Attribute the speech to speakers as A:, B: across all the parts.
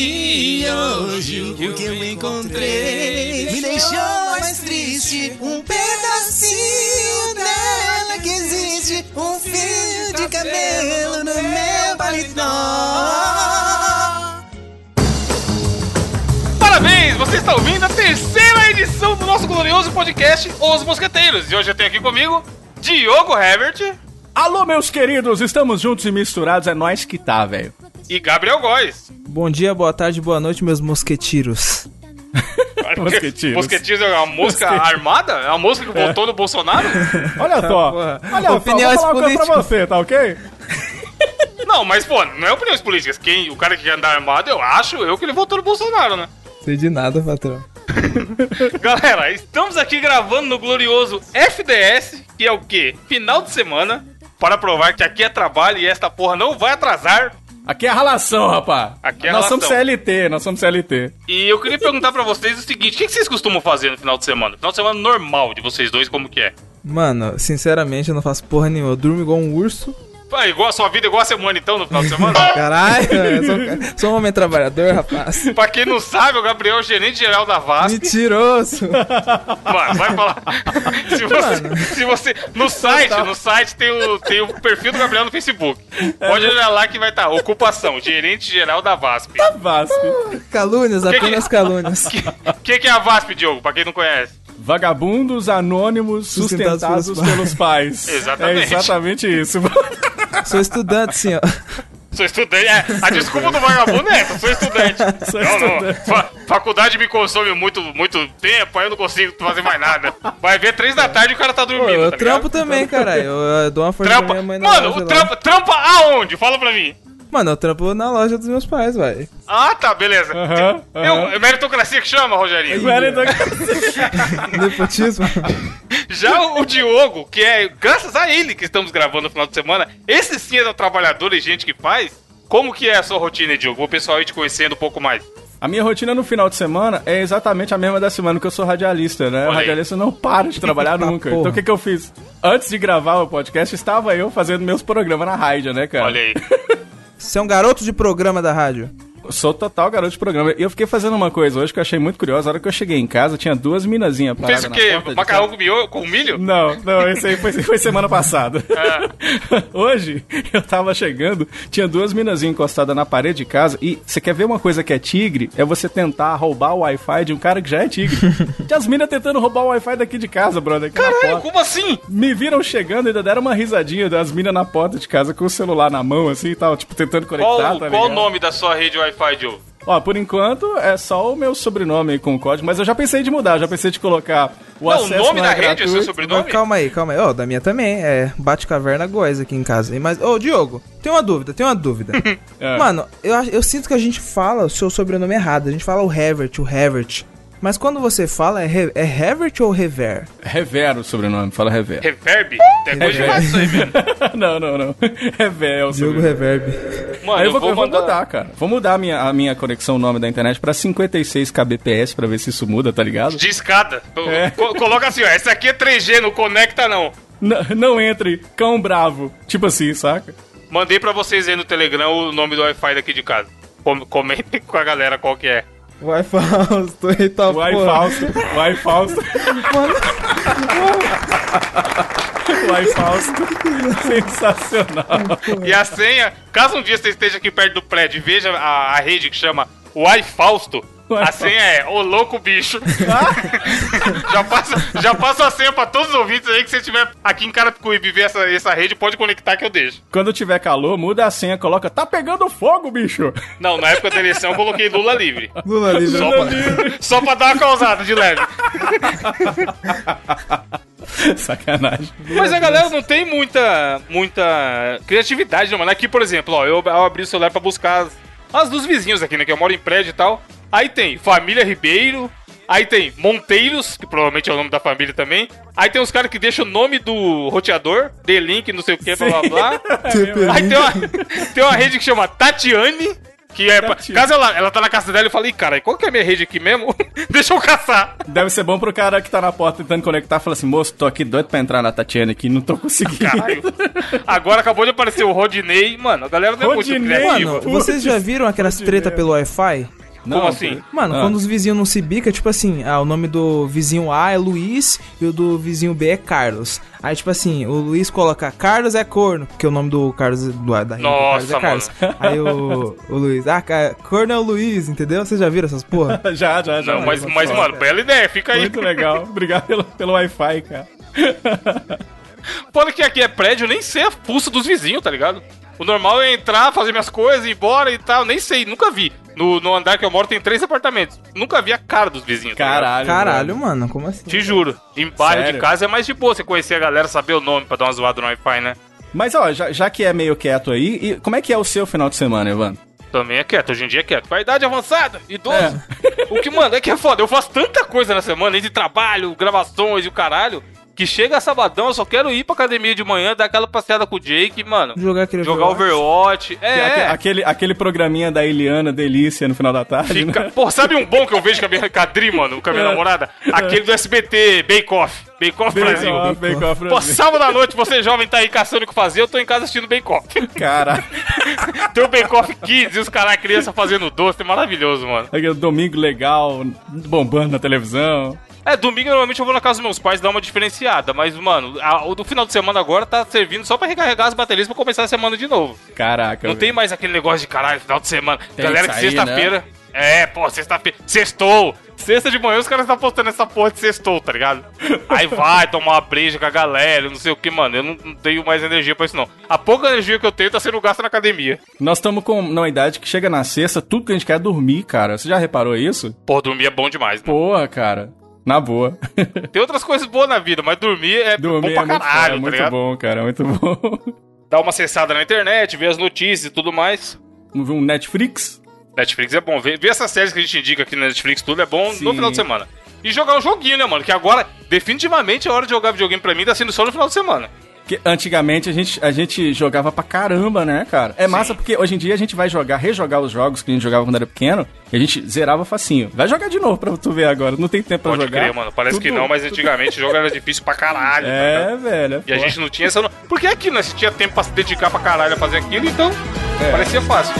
A: E hoje o que eu encontrei me deixou mais triste. Um pedacinho dela que existe, um fio de cabelo no meu paletó.
B: Parabéns! Você está ouvindo a terceira edição do nosso glorioso podcast Os Mosqueteiros. E hoje eu tenho aqui comigo Diogo Herbert
C: Alô, meus queridos, estamos juntos e misturados, é nós que tá, velho.
B: E Gabriel Góes.
D: Bom dia, boa tarde, boa noite, meus mosquetiros.
C: Mosquetiros.
B: Mosquetiros é uma mosca armada? É uma mosca que votou no Bolsonaro?
C: Olha só,
D: porra.
C: olha só,
D: Opiniões
C: vou falar uma coisa pra
D: políticas.
C: você, tá ok?
B: Não, mas pô, não é opiniões políticas. Quem, o cara que quer andar armado, eu acho eu que ele votou no Bolsonaro, né?
D: Sei de nada, patrão.
B: Galera, estamos aqui gravando no glorioso FDS, que é o quê? Final de semana, para provar que aqui é trabalho e esta porra não vai atrasar.
C: Aqui é ralação, rapá.
B: Aqui é
C: nós
B: ralação.
C: somos CLT, nós somos CLT.
B: E eu queria perguntar pra vocês o seguinte: o que que vocês costumam fazer no final de semana? Final de semana normal de vocês dois, como que é?
D: Mano, sinceramente, eu não faço porra nenhuma. Eu durmo igual um urso.
B: Ah, igual a sua vida, igual a semana então, no final de semana?
D: Caralho, eu sou, sou um homem trabalhador, rapaz.
B: pra quem não sabe, o Gabriel é o gerente geral da VASP.
D: Mentiroso.
B: Mano, vai falar. se, você, se você. No site, no site tem o, tem o perfil do Gabriel no Facebook. Pode olhar lá que vai estar. Ocupação, gerente geral da VASP.
C: Vasco.
D: Calúnias,
B: que-
D: apenas calúnias.
B: O que, que é a VASP, Diogo? Pra quem não conhece.
C: Vagabundos anônimos
D: Sustentados
C: sustentados
D: pelos
C: pelos pais.
B: Exatamente.
C: É exatamente isso.
D: Sou estudante, sim, ó.
B: Sou estudante. É, a desculpa do vagabundo é essa, sou estudante.
C: Sou
B: não, não.
C: estudante.
B: Fa- faculdade me consome muito, muito tempo, aí eu não consigo fazer mais nada. Vai ver três da tarde e o cara tá
D: Pô,
B: dormindo.
D: eu
B: tá
D: trampo
B: ligado?
D: também, caralho. Eu, eu dou uma força pra
B: Trampa.
D: minha mãe na
B: Mano, o trampa, trampa aonde? Fala pra mim.
D: Mano, eu trampo na loja dos meus pais, vai.
B: Ah, tá, beleza.
C: Aham,
B: Eu,
C: aham.
B: é meritocracia que chama, Rogerinho?
D: Nepotismo.
B: Já o, o Diogo, que é graças a ele que estamos gravando no final de semana, esse sim é um trabalhador e gente que faz. Como que é a sua rotina, Diogo? O pessoal aí te conhecendo um pouco mais.
C: A minha rotina no final de semana é exatamente a mesma da semana que eu sou radialista, né?
B: Olha aí.
C: Radialista não para de trabalhar nunca. Então o que, que eu fiz? Antes de gravar o podcast, estava eu fazendo meus programas na rádio, né, cara?
B: Olha aí.
D: Você é um garoto de programa da rádio.
C: Sou total garoto de programa. E eu fiquei fazendo uma coisa hoje que eu achei muito curiosa. A hora que eu cheguei em casa, tinha duas minazinhas
B: Fez
C: paradas
B: o
C: na
B: quê? Macarrão com, com milho?
C: Não, não, esse aí foi, foi semana passada.
B: Ah.
C: Hoje, eu tava chegando, tinha duas minazinhas encostadas na parede de casa. E você quer ver uma coisa que é tigre? É você tentar roubar o Wi-Fi de um cara que já é tigre. Tinha as minas tentando roubar o Wi-Fi daqui de casa, brother.
B: Caralho, como assim?
C: Me viram chegando e ainda deram uma risadinha das minas na porta de casa com o celular na mão, assim e tal, tipo, tentando conectar,
B: Qual,
C: tá
B: qual o nome da sua rede Wi-Fi, Diogo?
C: Ó, por enquanto é só o meu sobrenome aí com o código, mas eu já pensei de mudar, já pensei de colocar o
B: Não, o
C: acesso
B: nome
C: não
B: da
C: é
B: rede é seu sobrenome?
D: Não, calma aí, calma aí. Ó, da minha também. É Bate Caverna Góis aqui em casa. Mas, ô, Diogo, tem uma dúvida, tem uma dúvida.
C: É.
D: Mano, eu, eu sinto que a gente fala o seu sobrenome errado. A gente fala o Herbert, o Herbert. Mas quando você fala, é, He- é Herbert ou Rever?
C: Revero o sobrenome, fala Revero.
B: Reverb? É coisa aí mesmo.
C: não, não, não. Revero é o
D: Diogo
C: sobrenome.
D: Reverb.
B: Mano,
C: Aí eu vou, eu vou
B: mandar...
C: mudar, cara. Vou mudar a minha, a minha conexão, o nome da internet pra 56 kbps pra ver se isso muda, tá ligado?
B: De escada.
C: É.
B: Co- coloca assim, ó. Essa aqui é 3G, não conecta não.
C: N- não entre, cão bravo. Tipo assim, saca?
B: Mandei pra vocês aí no Telegram o nome do Wi-Fi daqui de casa. Com- Comentem com a galera qual que é.
D: Vai, Fausto, eita
C: Uai,
D: porra.
C: Fausto. Uai, Fausto. Uai, Fausto. Sensacional.
B: E a senha, caso um dia você esteja aqui perto do prédio e veja a, a rede que chama Wi Fausto,
C: Uai,
B: a senha é ô louco bicho. já, passa, já passa a senha pra todos os ouvintes aí que você tiver aqui em Carapicuíba e ver essa, essa rede, pode conectar que eu deixo.
C: Quando tiver calor, muda a senha, coloca, tá pegando fogo, bicho.
B: Não, na época da eleição eu coloquei Lula livre.
D: Lula livre.
B: Só pra, só pra dar uma causada de leve.
C: Sacanagem.
B: Mas a galera não tem muita, muita criatividade, não, mano. Aqui, por exemplo, ó, eu, eu abri o celular pra buscar as, as dos vizinhos aqui, né? Que eu moro em prédio e tal. Aí tem Família Ribeiro. Aí tem Monteiros, que provavelmente é o nome da família também. Aí tem os caras que deixam o nome do roteador, D-Link, não sei o que, blá blá blá. Aí tem uma, tem uma rede que chama Tatiane, Que é, pra- caso ela, ela tá na casa dela, eu falei, cara, qual que é a minha rede aqui mesmo? Deixa eu caçar.
C: Deve ser bom pro cara que tá na porta tentando conectar. Fala assim, moço, tô aqui doido pra entrar na Tatiana aqui, não tô conseguindo.
B: Caralho. Agora acabou de aparecer o Rodinei. Mano, a galera não é muito
C: Rodinei,
B: criativa.
D: Mano, vocês já viram aquelas treta pelo Wi-Fi?
C: Não,
B: Como assim?
D: Mano,
C: Ah.
D: quando os vizinhos não se bica, tipo assim, ah, o nome do vizinho A é Luiz e o do vizinho B é Carlos. Aí, tipo assim, o Luiz coloca Carlos é corno, porque o nome do Carlos, do, da rima do Carlos
B: Nossa,
D: é Carlos. Aí o, o Luiz, ah, corno é o Luiz, entendeu? Vocês já viram essas porra?
C: Já, já, já.
B: Não, mas, mas mano, bela ideia, fica aí.
C: Muito legal. Obrigado pelo, pelo Wi-Fi, cara.
B: Foda que aqui é prédio, eu nem sei a pulsa dos vizinhos, tá ligado? O normal é entrar, fazer minhas coisas, ir embora e tal. Nem sei, nunca vi. No, no andar que eu moro tem três apartamentos. Nunca vi a cara dos vizinhos. tá?
C: Caralho.
D: Caralho,
C: mano.
D: mano, como assim?
B: Te juro. Em bairro
C: Sério?
B: de casa é mais de boa você conhecer a galera, saber o nome pra dar uma zoada no Wi-Fi, né?
C: Mas, ó, já, já que é meio quieto aí, e como é que é o seu final de semana, Evandro?
B: Também é quieto, hoje em dia é quieto. Com a idade avançada, idoso. O que, mano, é que é foda. Eu faço tanta coisa na semana, entre trabalho, gravações e o caralho, que chega sabadão, eu só quero ir pra academia de manhã, dar aquela passeada com o Jake, mano.
D: Jogar aquele
B: Jogar Overwatch. É,
C: Aque-
B: é.
C: Aquele, aquele programinha da Eliana Delícia no final da tarde,
B: Fica...
C: né?
B: Pô, sabe um bom que eu vejo com a minha Cadri, mano, com a minha
C: É.
B: namorada? Aquele do SBT, Bake Off. Bake Off Brasil.
C: Bake Off, Bake Off
B: Pô,
C: Brasil.
B: sábado à noite, você jovem tá aí caçando o que fazer, eu tô em casa assistindo Bake Off.
C: Cara,
B: Tem o Bake Off Kids e os caras, criança fazendo doce, é maravilhoso, mano.
C: aquele domingo legal, bombando na televisão.
B: É, domingo normalmente eu vou na casa dos meus pais dar uma diferenciada, mas, mano, a- o do final de semana agora tá servindo só pra recarregar as baterias pra começar a semana de novo.
C: Caraca.
B: Não tem mais aquele negócio de caralho, final de semana.
C: Tem
B: Galera
C: que
B: sexta-feira. É, pô, sexta-feira. Sextou. Sexta de manhã os caras estão postando essa porra de sextou, tá ligado? Aí vai tomar uma breja com a galera, não sei o que, mano. Eu não, não tenho mais energia pra isso, não. A pouca energia que eu tenho tá sendo gasta na academia.
C: Nós estamos com numa idade que chega na sexta, tudo que a gente quer é dormir, cara. Você já reparou isso?
B: Pô, dormir é bom demais, né?
C: Porra, cara. Na boa.
B: Tem outras coisas boas na vida, mas dormir é
C: dormir
B: bom
C: é
B: pra
C: muito,
B: caralho,
C: é
B: tá
C: muito bom, cara. É muito bom.
B: Dar uma acessada na internet, ver as notícias e tudo mais.
C: Vamos ver um Netflix?
B: Netflix é bom. Ver, ver essas séries que a gente indica aqui na Netflix, tudo é bom
C: Sim.
B: no final de semana. E jogar um joguinho, né, mano? Que agora, definitivamente, a hora de jogar videogame pra mim tá sendo só no final de semana.
C: Que antigamente a gente, a gente jogava pra caramba, né, cara? É massa porque hoje em dia a gente vai jogar, rejogar os jogos que a gente jogava quando era pequeno e a gente zerava facinho. Vai jogar de novo pra tu ver agora. Não tem tempo pra
B: Pode
C: jogar.
B: crer, mano. Parece que
C: Tudo-
B: não, mas antigamente o jogo era difícil pra caralho. tá?
C: É, velho. é
B: E a
C: foda.
B: gente não tinha essa. no- Porque aqui, né? Se tinha tempo pra se dedicar pra caralho a fazer aquilo, então
C: É.
B: parecia fácil.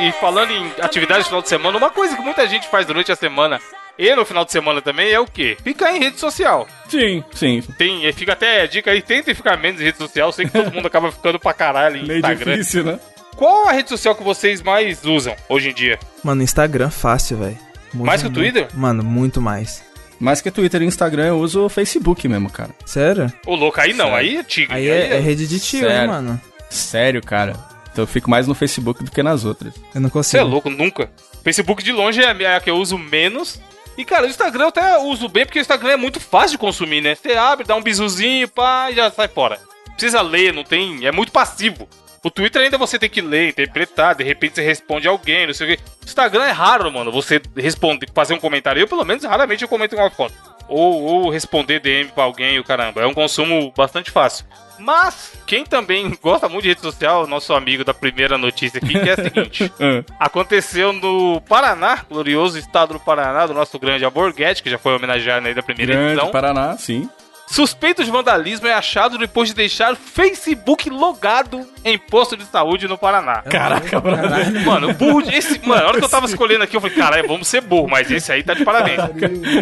B: E falando em atividades no final de semana, uma coisa que muita gente faz durante a semana e no final de semana também é o quê? Ficar em rede social.
C: Sim, sim.
B: Tem, fica até a dica aí, tentem ficar menos em rede social. Sei que todo mundo acaba ficando pra caralho em
C: Meio
B: Instagram.
C: difícil, né?
B: Qual a rede social que vocês mais usam hoje em dia?
D: Mano, Instagram fácil, velho. Muito,
B: Mais que o Twitter?
D: Mano, muito mais.
C: Mais que Twitter e Instagram, eu uso o Facebook mesmo, cara.
D: Sério?
B: Ô, louco, aí não,
C: Sério.
B: aí é tigre.
D: Aí é, é rede de tio, hein,
C: Sério.
D: mano.
C: Sério, cara. Então eu fico mais no Facebook do que nas outras.
D: Eu não
B: Você é
D: consigo.
B: louco, nunca. Facebook de longe é a que eu uso menos. E, cara, o Instagram eu até uso bem, porque o Instagram é muito fácil de consumir, né? Você abre, dá um bisuzinho, pá, e já sai fora. Precisa ler, não tem. É muito passivo. O Twitter ainda você tem que ler, interpretar, de repente você responde alguém, não sei o quê. O Instagram é raro, mano, você responder, fazer um comentário. Eu, pelo menos, raramente eu comento uma foto. Ou, ou responder DM pra alguém, o caramba. É um consumo bastante fácil. Mas, quem também gosta muito de rede social, nosso amigo da primeira notícia aqui, que é a seguinte.
C: Ah,
B: Aconteceu no Paraná, glorioso estado do Paraná, do nosso grande Aborguete, que já foi homenageado aí da primeira
C: grande,
B: edição.
C: Paraná, sim.
B: Suspeito de vandalismo é achado depois de deixar Facebook logado em posto de saúde no Paraná.
C: Caraca, brother.
B: Mano, burro de- esse, mano, na hora que eu tava escolhendo aqui, eu falei, caralho, vamos ser burro, mas esse aí tá de parabéns.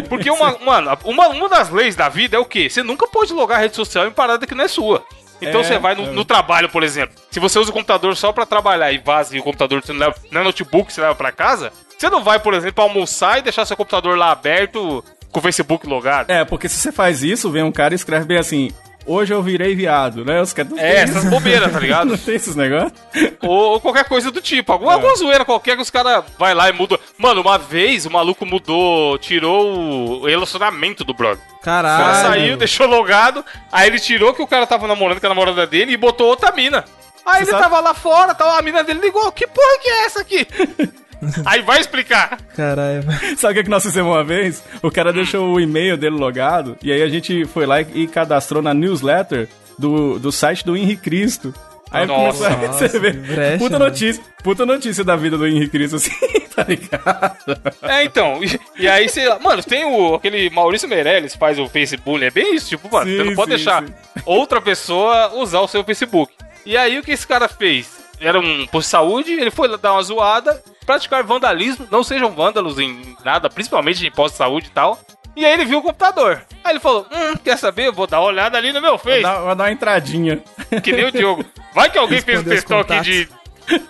B: Porque uma, mano, uma, uma das leis da vida é o quê? Você nunca pode logar rede social em parada que não é sua. Então
C: É,
B: você vai no,
C: é.
B: no trabalho, por exemplo. Se você usa o computador só pra trabalhar e vaza e o computador você não leva, não é notebook, você leva pra casa, você não vai, por exemplo, almoçar e deixar seu computador lá aberto com o Facebook logado.
C: É, porque se você faz isso, vem um cara e escreve bem assim: hoje eu virei viado, né? Os caras
B: É, essas bobeiras, tá ligado?
C: Não tem esses negócios?
B: ou, ou qualquer coisa do tipo. Alguma, alguma zoeira qualquer que os caras vai lá e mudam. Mano, uma vez o maluco mudou, tirou o relacionamento do brother. O cara
D: Caralho.
B: saiu, deixou logado, aí ele tirou que o cara tava namorando com a namorada dele e botou outra mina. Aí ele
C: sabe-
B: tava lá fora, tal, a mina dele ligou, que porra que é essa aqui? aí vai explicar.
D: Caralho.
C: Sabe o que, que nós fizemos uma vez? O cara deixou o e-mail dele logado e aí a gente foi lá e, cadastrou na newsletter do, do site do Henrique Cristo. Aí
B: Nossa,
C: começou a receber
D: que brecha,
C: puta
D: né?
C: notícia, puta notícia da vida do Henrique Cristo, assim, tá ligado?
B: É, então, e, e aí, sei lá, mano, tem o, aquele Maurício Meirelles faz o Facebook, é bem isso, tipo, mano,
C: Sim,
B: você não pode
C: sim,
B: deixar
C: sim.
B: outra pessoa usar o seu Facebook. E aí, o que esse cara fez? Era um posto de saúde, ele foi dar uma zoada, praticar vandalismo, não sejam vândalos em nada, principalmente em posto de saúde e tal. E aí ele viu o computador. Aí ele falou, hum, quer saber? Eu vou dar uma olhada ali no meu
C: Vou
B: Face.
C: dar, vou dar uma entradinha.
B: Que nem o Diogo. Vai que alguém fez um
D: Responder os
B: textão aqui de.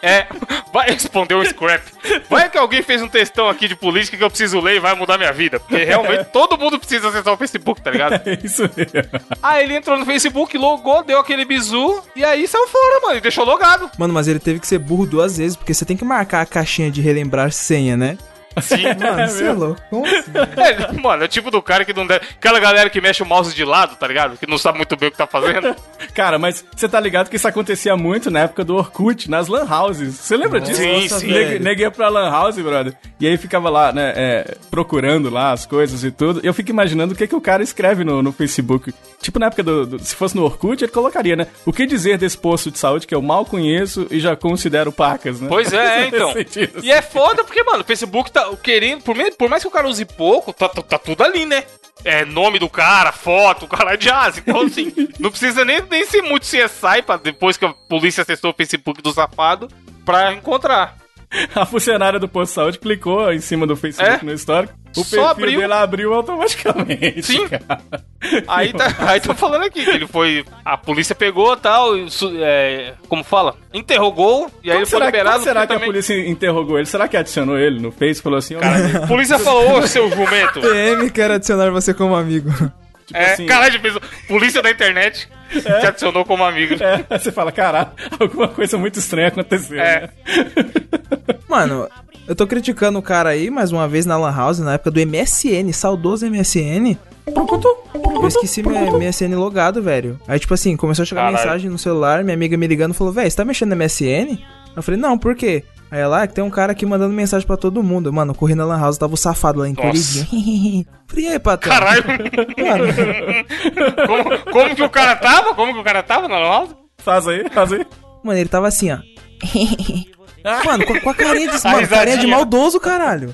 B: É, vai responder um scrap. Vai que alguém fez um textão aqui de política que eu preciso ler e vai mudar minha vida. Porque realmente todo mundo precisa acessar o Facebook, tá ligado?
C: É isso mesmo.
B: Aí ele entrou no Facebook, logou, deu aquele bizu e aí saiu fora, mano. E deixou logado.
D: Mano, mas ele teve que ser burro duas vezes, porque você tem que marcar a caixinha de relembrar senha, né?
B: Sim.
D: Mano, você é louco. Como assim?
B: É, mano, é o tipo do cara que não deve. Aquela galera que mexe o mouse de lado, tá ligado? Que não sabe muito bem o que tá fazendo.
C: Cara, mas você tá ligado que isso acontecia muito na época do Orkut, nas lan houses. Você lembra disso?
B: Sim,
D: Nossa,
B: sim.
C: Neguei pra lan house, brother. E aí ficava lá, né, é, procurando lá as coisas e tudo. E eu fico imaginando o que, que o cara escreve no, no Facebook. Tipo, na época do, do- Se fosse no Orkut, ele colocaria, né? O que dizer desse posto de saúde que eu mal conheço e já considero pacas, né?
B: Pois é, é, então. E é foda porque, mano, o Facebook tá querendo, por, por mais que o cara use pouco, tá, tá, tá tudo ali, né? É nome do cara, foto, o cara é de asa. Então, assim, não precisa nem, nem ser muito CSI pra depois que a polícia acessou o Facebook do safado pra encontrar.
C: A funcionária do posto de saúde clicou em cima do Facebook
B: É?
C: no histórico. O
B: Só
C: perfil
B: abriu.
C: dele abriu automaticamente.
B: Sim.
C: cara.
B: Aí tá, aí tá falando aqui que ele foi. A polícia pegou tal, e é, como fala? Interrogou, e aí
C: Como
B: ele foi
C: será,
B: liberado.
C: será que a
B: também-
C: polícia interrogou ele? Será que adicionou ele no Face? Falou assim, ó,
B: A polícia falou, ô seu jumento.
D: PM quer adicionar você como amigo.
B: É,
C: assim-
B: caralho, polícia da internet te adicionou como amigo.
C: É, aí você fala, caralho, alguma coisa muito estranha aconteceu,
B: É.
C: né?
D: Mano, eu tô criticando o cara aí, mais uma vez, na Lan House, na época do MSN, saudoso MSN. Eu esqueci minha MSN logado, velho. Aí, tipo assim, começou a chegar
B: Caralho.
D: mensagem no celular, minha amiga me ligando falou, velho, você tá mexendo no MSN? Eu falei, não, por quê? Aí ela, ah, que tem um cara aqui mandando mensagem pra todo mundo. Mano, corri na Lan House, tava o safado lá encolhidinho. falei, e aí, patrão?
B: Caralho,
D: Mano,
B: como, como que o cara tava? Como que o cara tava na Lan House?
C: Faz aí, faz aí.
D: mano, ele tava assim, ó. Mano, com, com a carinha de,
B: A
D: mano, carinha de maldoso, caralho.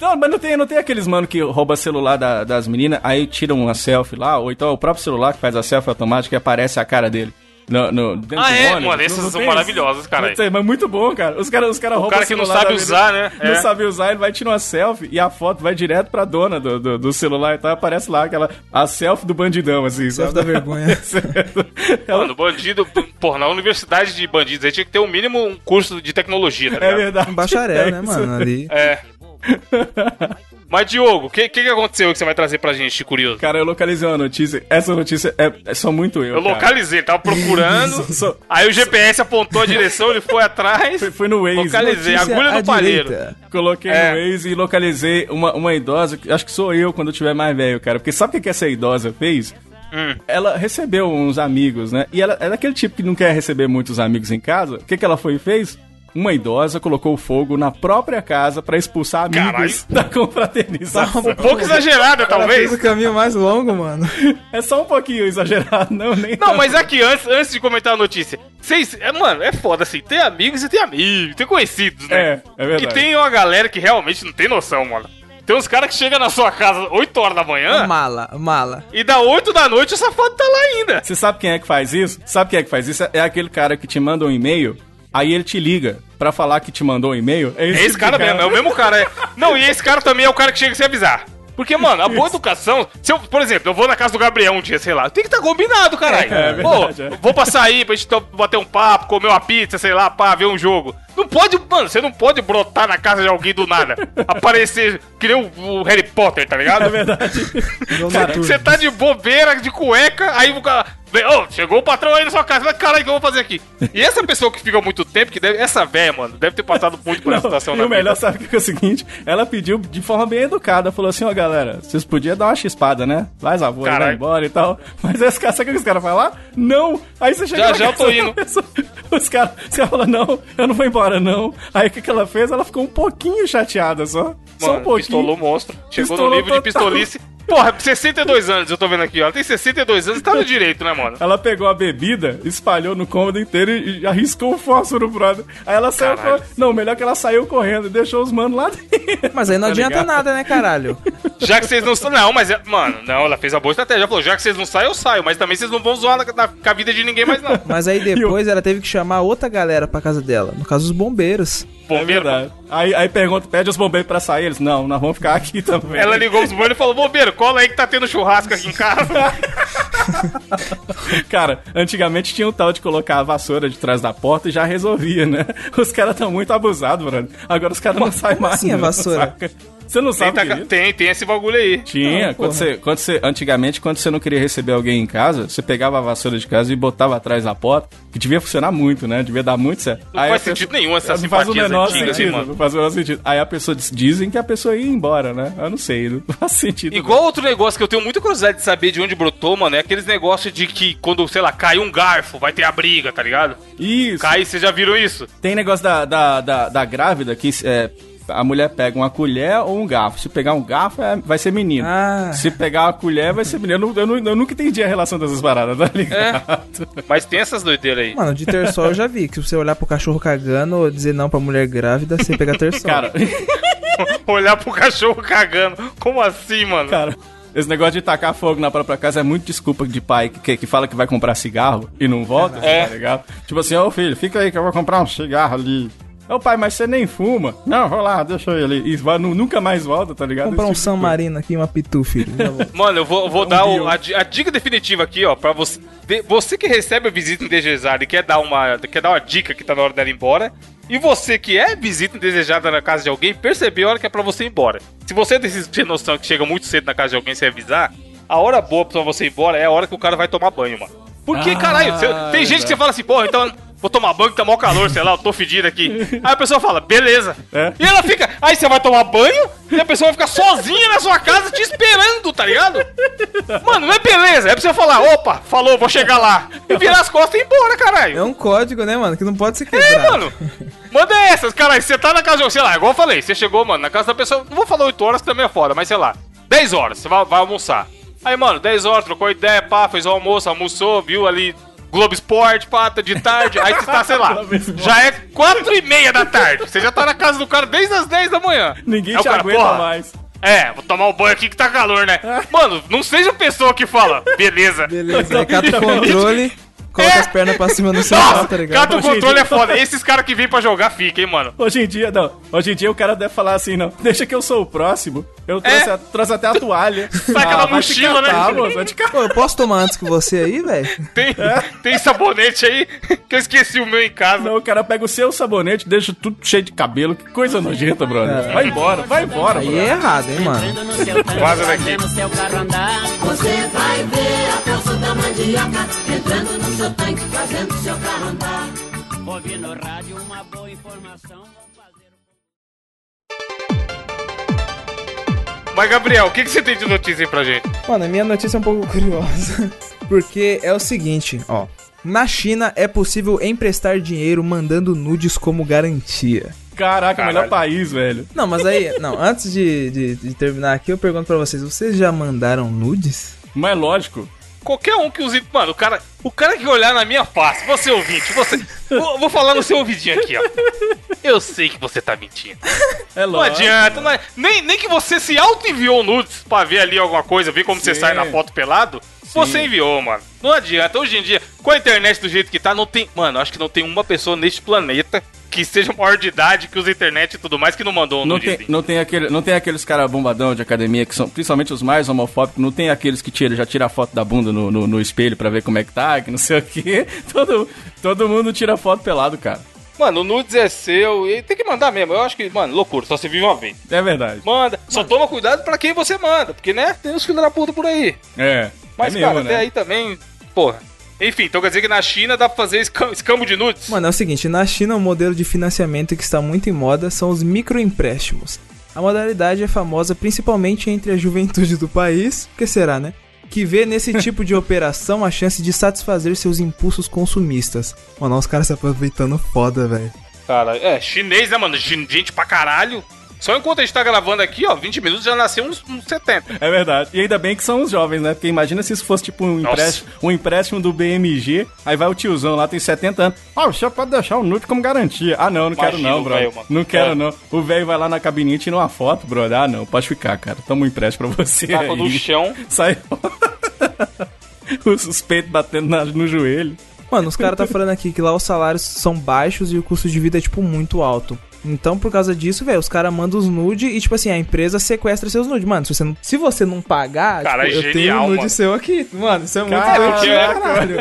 C: Não, mas não tem, não tem aqueles mano que rouba celular da- das meninas, aí tiram uma selfie lá, ou então é o próprio celular que faz a selfie automática e aparece a cara dele. No, no, dentro
B: Ah,
C: do
B: é?
C: ônibus.
B: Mano, esses
C: Não- não
B: são maravilhosos, cara.
C: Não sei, mas muito bom, cara. Os caras os cara roubam
B: cara que não sabe usar, né?
C: Não
B: É.
C: sabe usar, ele vai tirar uma selfie e a foto vai direto pra dona do, do, do celular e tal, aparece lá aquela, a selfie do bandidão, assim,
D: Selfie
C: sabe?
D: da vergonha.
C: Ela-
B: Mano, bandido, porra, na universidade de bandidos aí tinha que ter um mínimo um curso de tecnologia, tá
C: É
B: ligado?
C: verdade.
D: Um bacharel,
C: É
D: né,
C: isso.
D: mano, ali.
B: É. Mas, Diogo, o que, que, que aconteceu que você vai trazer pra gente curioso?
C: Cara, eu localizei uma notícia. Essa notícia é, é só muito eu.
B: Eu
C: cara.
B: localizei, tava procurando.
C: Sou- sou-
B: Aí o GPS apontou a direção, ele foi atrás.
C: Foi, foi no Waze.
B: Localizei,
D: Notícia
B: agulha no palheiro.
C: Coloquei
B: É.
C: no Waze e localizei uma, uma idosa, que acho que sou eu quando eu tiver mais velho, cara. Porque sabe o que, que essa idosa fez?
B: Hum.
C: Ela recebeu uns amigos, né? E ela é daquele tipo que não quer receber muitos amigos em casa. O que, que ela foi e fez? Uma idosa colocou fogo na própria casa pra expulsar amigos da confraternização.
B: Um pouco exagerada, talvez.
D: o caminho mais longo, mano.
C: É só um pouquinho exagerado, não, nem
B: Não, mas aqui, antes, antes de comentar a notícia, vocês. É, mano, é foda assim. Tem amigos e tem amigos, tem conhecidos, né?
C: É, é verdade.
B: E tem uma galera que realmente não tem noção, mano. Tem uns caras que chegam na sua casa 8 horas da manhã
D: Mala, mala.
B: e da 8 da noite o safado tá lá ainda.
C: Você sabe quem é que faz isso? Sabe quem é que faz isso? É aquele cara que te manda um e-mail, aí ele te liga pra falar que te mandou um e-mail.
B: É
C: tipo
B: esse cara
C: de
B: mesmo, é o mesmo cara. É. Não, e esse cara também é o cara que chega sem avisar. Porque, mano, a boa educação. Se eu, por exemplo, eu vou na casa do Gabriel um dia, sei lá, tem que estar combinado, caralho.
C: É, é
B: Pô,
C: verdade, é.
B: vou pra sair pra gente bater um papo, comer uma pizza, sei lá, pá, ver um jogo. Não pode, mano, você não pode brotar na casa de alguém do nada. aparecer que nem o, o Harry Potter, tá ligado?
C: É verdade.
B: Você tá de bobeira, de cueca, aí o cara. Ô, chegou o patrão aí na sua casa, mas caralho, o que eu vou fazer aqui? E essa pessoa que fica muito tempo, que deve, essa véia, mano, deve ter passado muito por essa situação
C: e o melhor,
B: vida.
C: sabe o que é o seguinte? Ela pediu de forma bem educada. Falou assim, ó, galera, vocês podiam dar uma chispada, né? Vai, avô, vai embora e tal. Mas os caras, sabe o que os caras falam? Não! Aí você chega
B: Já, já eu
C: casa
B: tô indo.
C: pessoa, Os caras caras falam, não, eu não vou embora, não. Aí o que, que ela fez? Ela ficou um pouquinho chateada só. só um
B: Mano,
C: pouquinho.
B: pistolou o monstro. Chegou
C: Pistolou
B: no nível de
C: total.
B: pistolice. Porra, 62 anos, eu tô vendo aqui, ó. Ela tem 62 anos e tá no direito, né, mano?
C: Ela pegou a bebida, espalhou no cômodo inteiro e, arriscou o fósforo, brother. Aí ela saiu.
B: Caralho.
C: cor- Não, melhor que ela saiu correndo e deixou os manos lá dentro.
D: Mas aí não
C: Tá
D: adianta
C: ligado?
D: nada, né, caralho?
B: Já que vocês não. Não, mas. é- Mano, não, ela fez a boa estratégia. Ela falou: já que vocês não saem, eu saio. Mas também vocês não vão zoar na, na- com a vida de ninguém mais, não.
D: Mas aí depois ela teve que chamar outra galera pra casa dela. No caso, os bombeiros.
B: Bombeiro.
C: É. Aí, aí pergunta, pede os bombeiros pra sair. Eles, não, nós vamos ficar aqui também.
B: ela ligou os bombeiros e falou: bombeiro, cola aí que tá tendo churrasco aqui em casa.
C: Cara, antigamente tinha um tal de colocar a vassoura de trás da porta e já resolvia, né? Os caras estão muito abusados, Bruno. Agora os caras não saem mais.
D: assim a
C: não,
D: vassoura?
C: saca? Você não
B: tem,
C: sabe
B: tá- tem, tem esse bagulho aí.
C: Tinha,
D: Não,
C: quando, você, quando você. Antigamente, quando você não queria receber alguém em casa, você pegava a vassoura de casa e botava atrás da porta, que devia funcionar muito, né? Devia dar muito certo.
B: Não
C: Aí
B: faz
C: pessoa-
B: sentido nenhum essas
C: não faz o menor
B: antigas,
C: sentido,
B: mano?
C: não faz o menor sentido. Aí a pessoa diz- dizem que a pessoa ia embora, né? Eu não sei, não faz sentido.
B: Igual outro negócio que eu tenho muita curiosidade de saber de onde brotou, mano, é aqueles negócios de que quando, sei lá, cai um garfo, vai ter a briga, tá ligado?
C: Isso.
B: Cai, vocês já viram isso?
C: Tem negócio da, da, da, da grávida que é, a mulher pega uma colher ou um garfo. Se pegar um garfo, é- vai ser menino.
D: Ah.
C: Se pegar uma colher, vai ser menino. Eu, eu, eu nunca entendi a relação dessas paradas, tá ligado?
B: Mas tem essas doideiras aí.
D: Mano, de terçol eu já vi. Que se você olhar pro cachorro cagando ou dizer não pra mulher grávida, você pega terçol.
C: Cara,
B: Olhar pro cachorro cagando. Como assim, mano?
C: cara, esse negócio de tacar fogo na própria casa é muito desculpa de pai que, que fala que vai comprar cigarro e não volta,
B: É.
C: tá ligado? Tipo assim, ô filho, fica aí que eu vou comprar um cigarro ali. Ô pai, mas você nem fuma. Não, vou lá, deixa eu ir ali. E vai, nu- nunca mais volta, tá ligado?
D: Comprar um
C: tipo
D: San. Marino aqui e uma Pitu, filho. Vou.
B: Mano, eu vou, vou
C: Um
B: dar o- a, a dica definitiva aqui, ó, pra você. de- você que recebe a visita indesejada e quer dar, uma, quer dar uma dica que tá na hora dela ir embora. E você que é visita indesejada na casa de alguém, percebeu a hora que é pra você ir embora. Se você tem tem noção que chega muito cedo na casa de alguém sem avisar, a hora boa pra você ir embora é a hora que o cara vai tomar banho, mano. Porque,
C: Ah,
B: caralho, você- tem gente que você fala assim, porra, então vou tomar banho que tá mó calor, sei lá, eu tô fedido aqui. Aí a pessoa fala, beleza.
C: É.
B: E ela fica, aí você vai tomar banho e a pessoa vai ficar sozinha na sua casa te esperando, tá ligado? Mano, não é beleza. É pra você falar, opa, falou, vou chegar lá. E virar as costas e ir embora, caralho.
D: É um código, né, mano? Que não pode ser
B: É,
D: quebrado.
B: mano. Manda essas, caralho. Você tá na casa de sei lá, igual eu falei, você chegou, mano, na casa da pessoa. Não vou falar 8 horas, que também é foda, mas sei lá, 10 horas, você vai, vai almoçar. Aí, mano, 10 horas, trocou ideia, pá, fez o almoço, almoçou, viu ali Globo Esporte, pata de tarde, aí você tá, sei lá, já é 4 e meia da tarde. Você já tá na casa do cara desde as 10 da manhã.
C: Ninguém
B: Aí
C: te
B: cara,
C: aguenta
B: porra,
C: mais.
B: É, vou tomar um banho aqui que tá calor, né? Mano, não seja a pessoa que fala, beleza.
D: Beleza, aí cata o controle, coloca as pernas pra cima no celular,
B: Nossa,
D: tá ligado?
B: cata o controle
C: dia-
B: é foda. Esses caras que vêm pra jogar fica, hein, mano.
C: Hoje em dia, não. Hoje em dia o cara deve falar assim, não. Deixa que eu sou o próximo. Eu trouxe,
B: É.
C: a- trouxe até a toalha.
B: Na
C: vai te
B: mochila, né?
C: moço, vai te catar.
D: Pô, eu posso tomar antes que você aí, velho?
B: Tem, tem sabonete aí que eu esqueci o meu em casa.
C: Não, o cara pega o seu sabonete, deixa tudo cheio de cabelo. Que coisa nojenta, brother. Vai embora, vai embora,
D: Aí
C: brother.
D: é errado, hein, mano?
B: Vaza daqui.
E: Você vai ver a da mandioca entrando no seu tanque, fazendo seu carro andar.
F: Ouvi no rádio uma boa informação. Fazer
B: Mas, Gabriel, o que, que você tem de notícia aí pra gente?
D: Mano, a minha notícia é um pouco curiosa. Porque é o seguinte, ó. Na China é possível emprestar dinheiro mandando nudes como garantia.
C: Caraca,
B: Caralho.
C: melhor país, velho.
D: Não, mas aí, não, antes de, de, de terminar aqui, eu pergunto pra vocês: vocês já mandaram nudes?
C: Mas é lógico.
B: Qualquer um que use. Mano, o cara, o cara que olhar na minha face, você ouvinte, você. Vou, vou falar no seu ouvidinho aqui, ó. Eu sei que você tá mentindo.
C: É
B: Não
C: lógico.
B: adianta, não é- nem, nem que você se auto-enviou nudes pra ver ali alguma coisa, ver como você
C: Sim.
B: sai na foto pelado. Você enviou, mano. Não adianta. Hoje em dia, com a internet do jeito que tá, não tem. Mano, acho que não tem uma pessoa neste planeta que seja maior de idade, que usa internet e tudo mais, que não mandou um
C: Não tem, não, tem aquele, não tem aqueles caras bombadão de academia que são principalmente os mais homofóbicos. Não tem aqueles que tira, já tira a foto da bunda no, no, no espelho pra ver como é que tá, que não sei o quê. Todo, todo mundo tira foto pelado, cara.
B: Mano, o nudes é seu e tem que mandar mesmo. Eu acho que, mano, loucura, só se vive uma vez.
C: É verdade.
B: Manda. Só toma cuidado pra quem você manda, porque, né, tem uns filhos da puta por aí.
C: É.
B: Mas,
C: é mesmo,
B: cara, até aí também, porra. Enfim, então quer dizer que na China dá pra fazer escam- escambo de nudes?
D: Mano, é o seguinte, na China o modelo de financiamento que está muito em moda são os microempréstimos. A modalidade é famosa principalmente entre a juventude do país, que será, né? Que vê nesse tipo de operação a chance de satisfazer seus impulsos consumistas. Mano, os caras se aproveitando foda, velho.
B: Cara, é, chinês, né, mano? Gente pra caralho. Só enquanto a gente tá gravando aqui, ó, 20 minutos já nasceu uns, uns 70.
C: É verdade. E ainda bem que são os jovens, né? Porque imagina se isso fosse tipo um
B: Nossa.
C: empréstimo, um empréstimo do BMG, aí vai o tiozão lá, tem 70 anos. Ah, o senhor pode deixar o nude como garantia. Ah, não, não quero
B: Imagina
C: não,
B: o
C: bro.
B: mano.
C: Não quero
B: É.
C: não. O velho vai lá na cabininha e tira uma foto, brother. Ah, não, pode ficar, cara. Toma um empréstimo pra você
B: Taca no chão.
C: Sai os, os peitos batendo na- no joelho.
D: Mano, os caras tá falando aqui que lá os salários são baixos e o custo de vida é, tipo, muito alto. Então, por causa disso, velho, os caras mandam os nude e, tipo assim, a empresa sequestra seus nude. Mano, se você não, se você não pagar,
B: Cara,
D: tipo,
B: é
D: eu tenho um nude
B: mano.
D: seu aqui. Mano, isso é muito
C: Cara,
D: doido, pra
B: é-
D: caralho.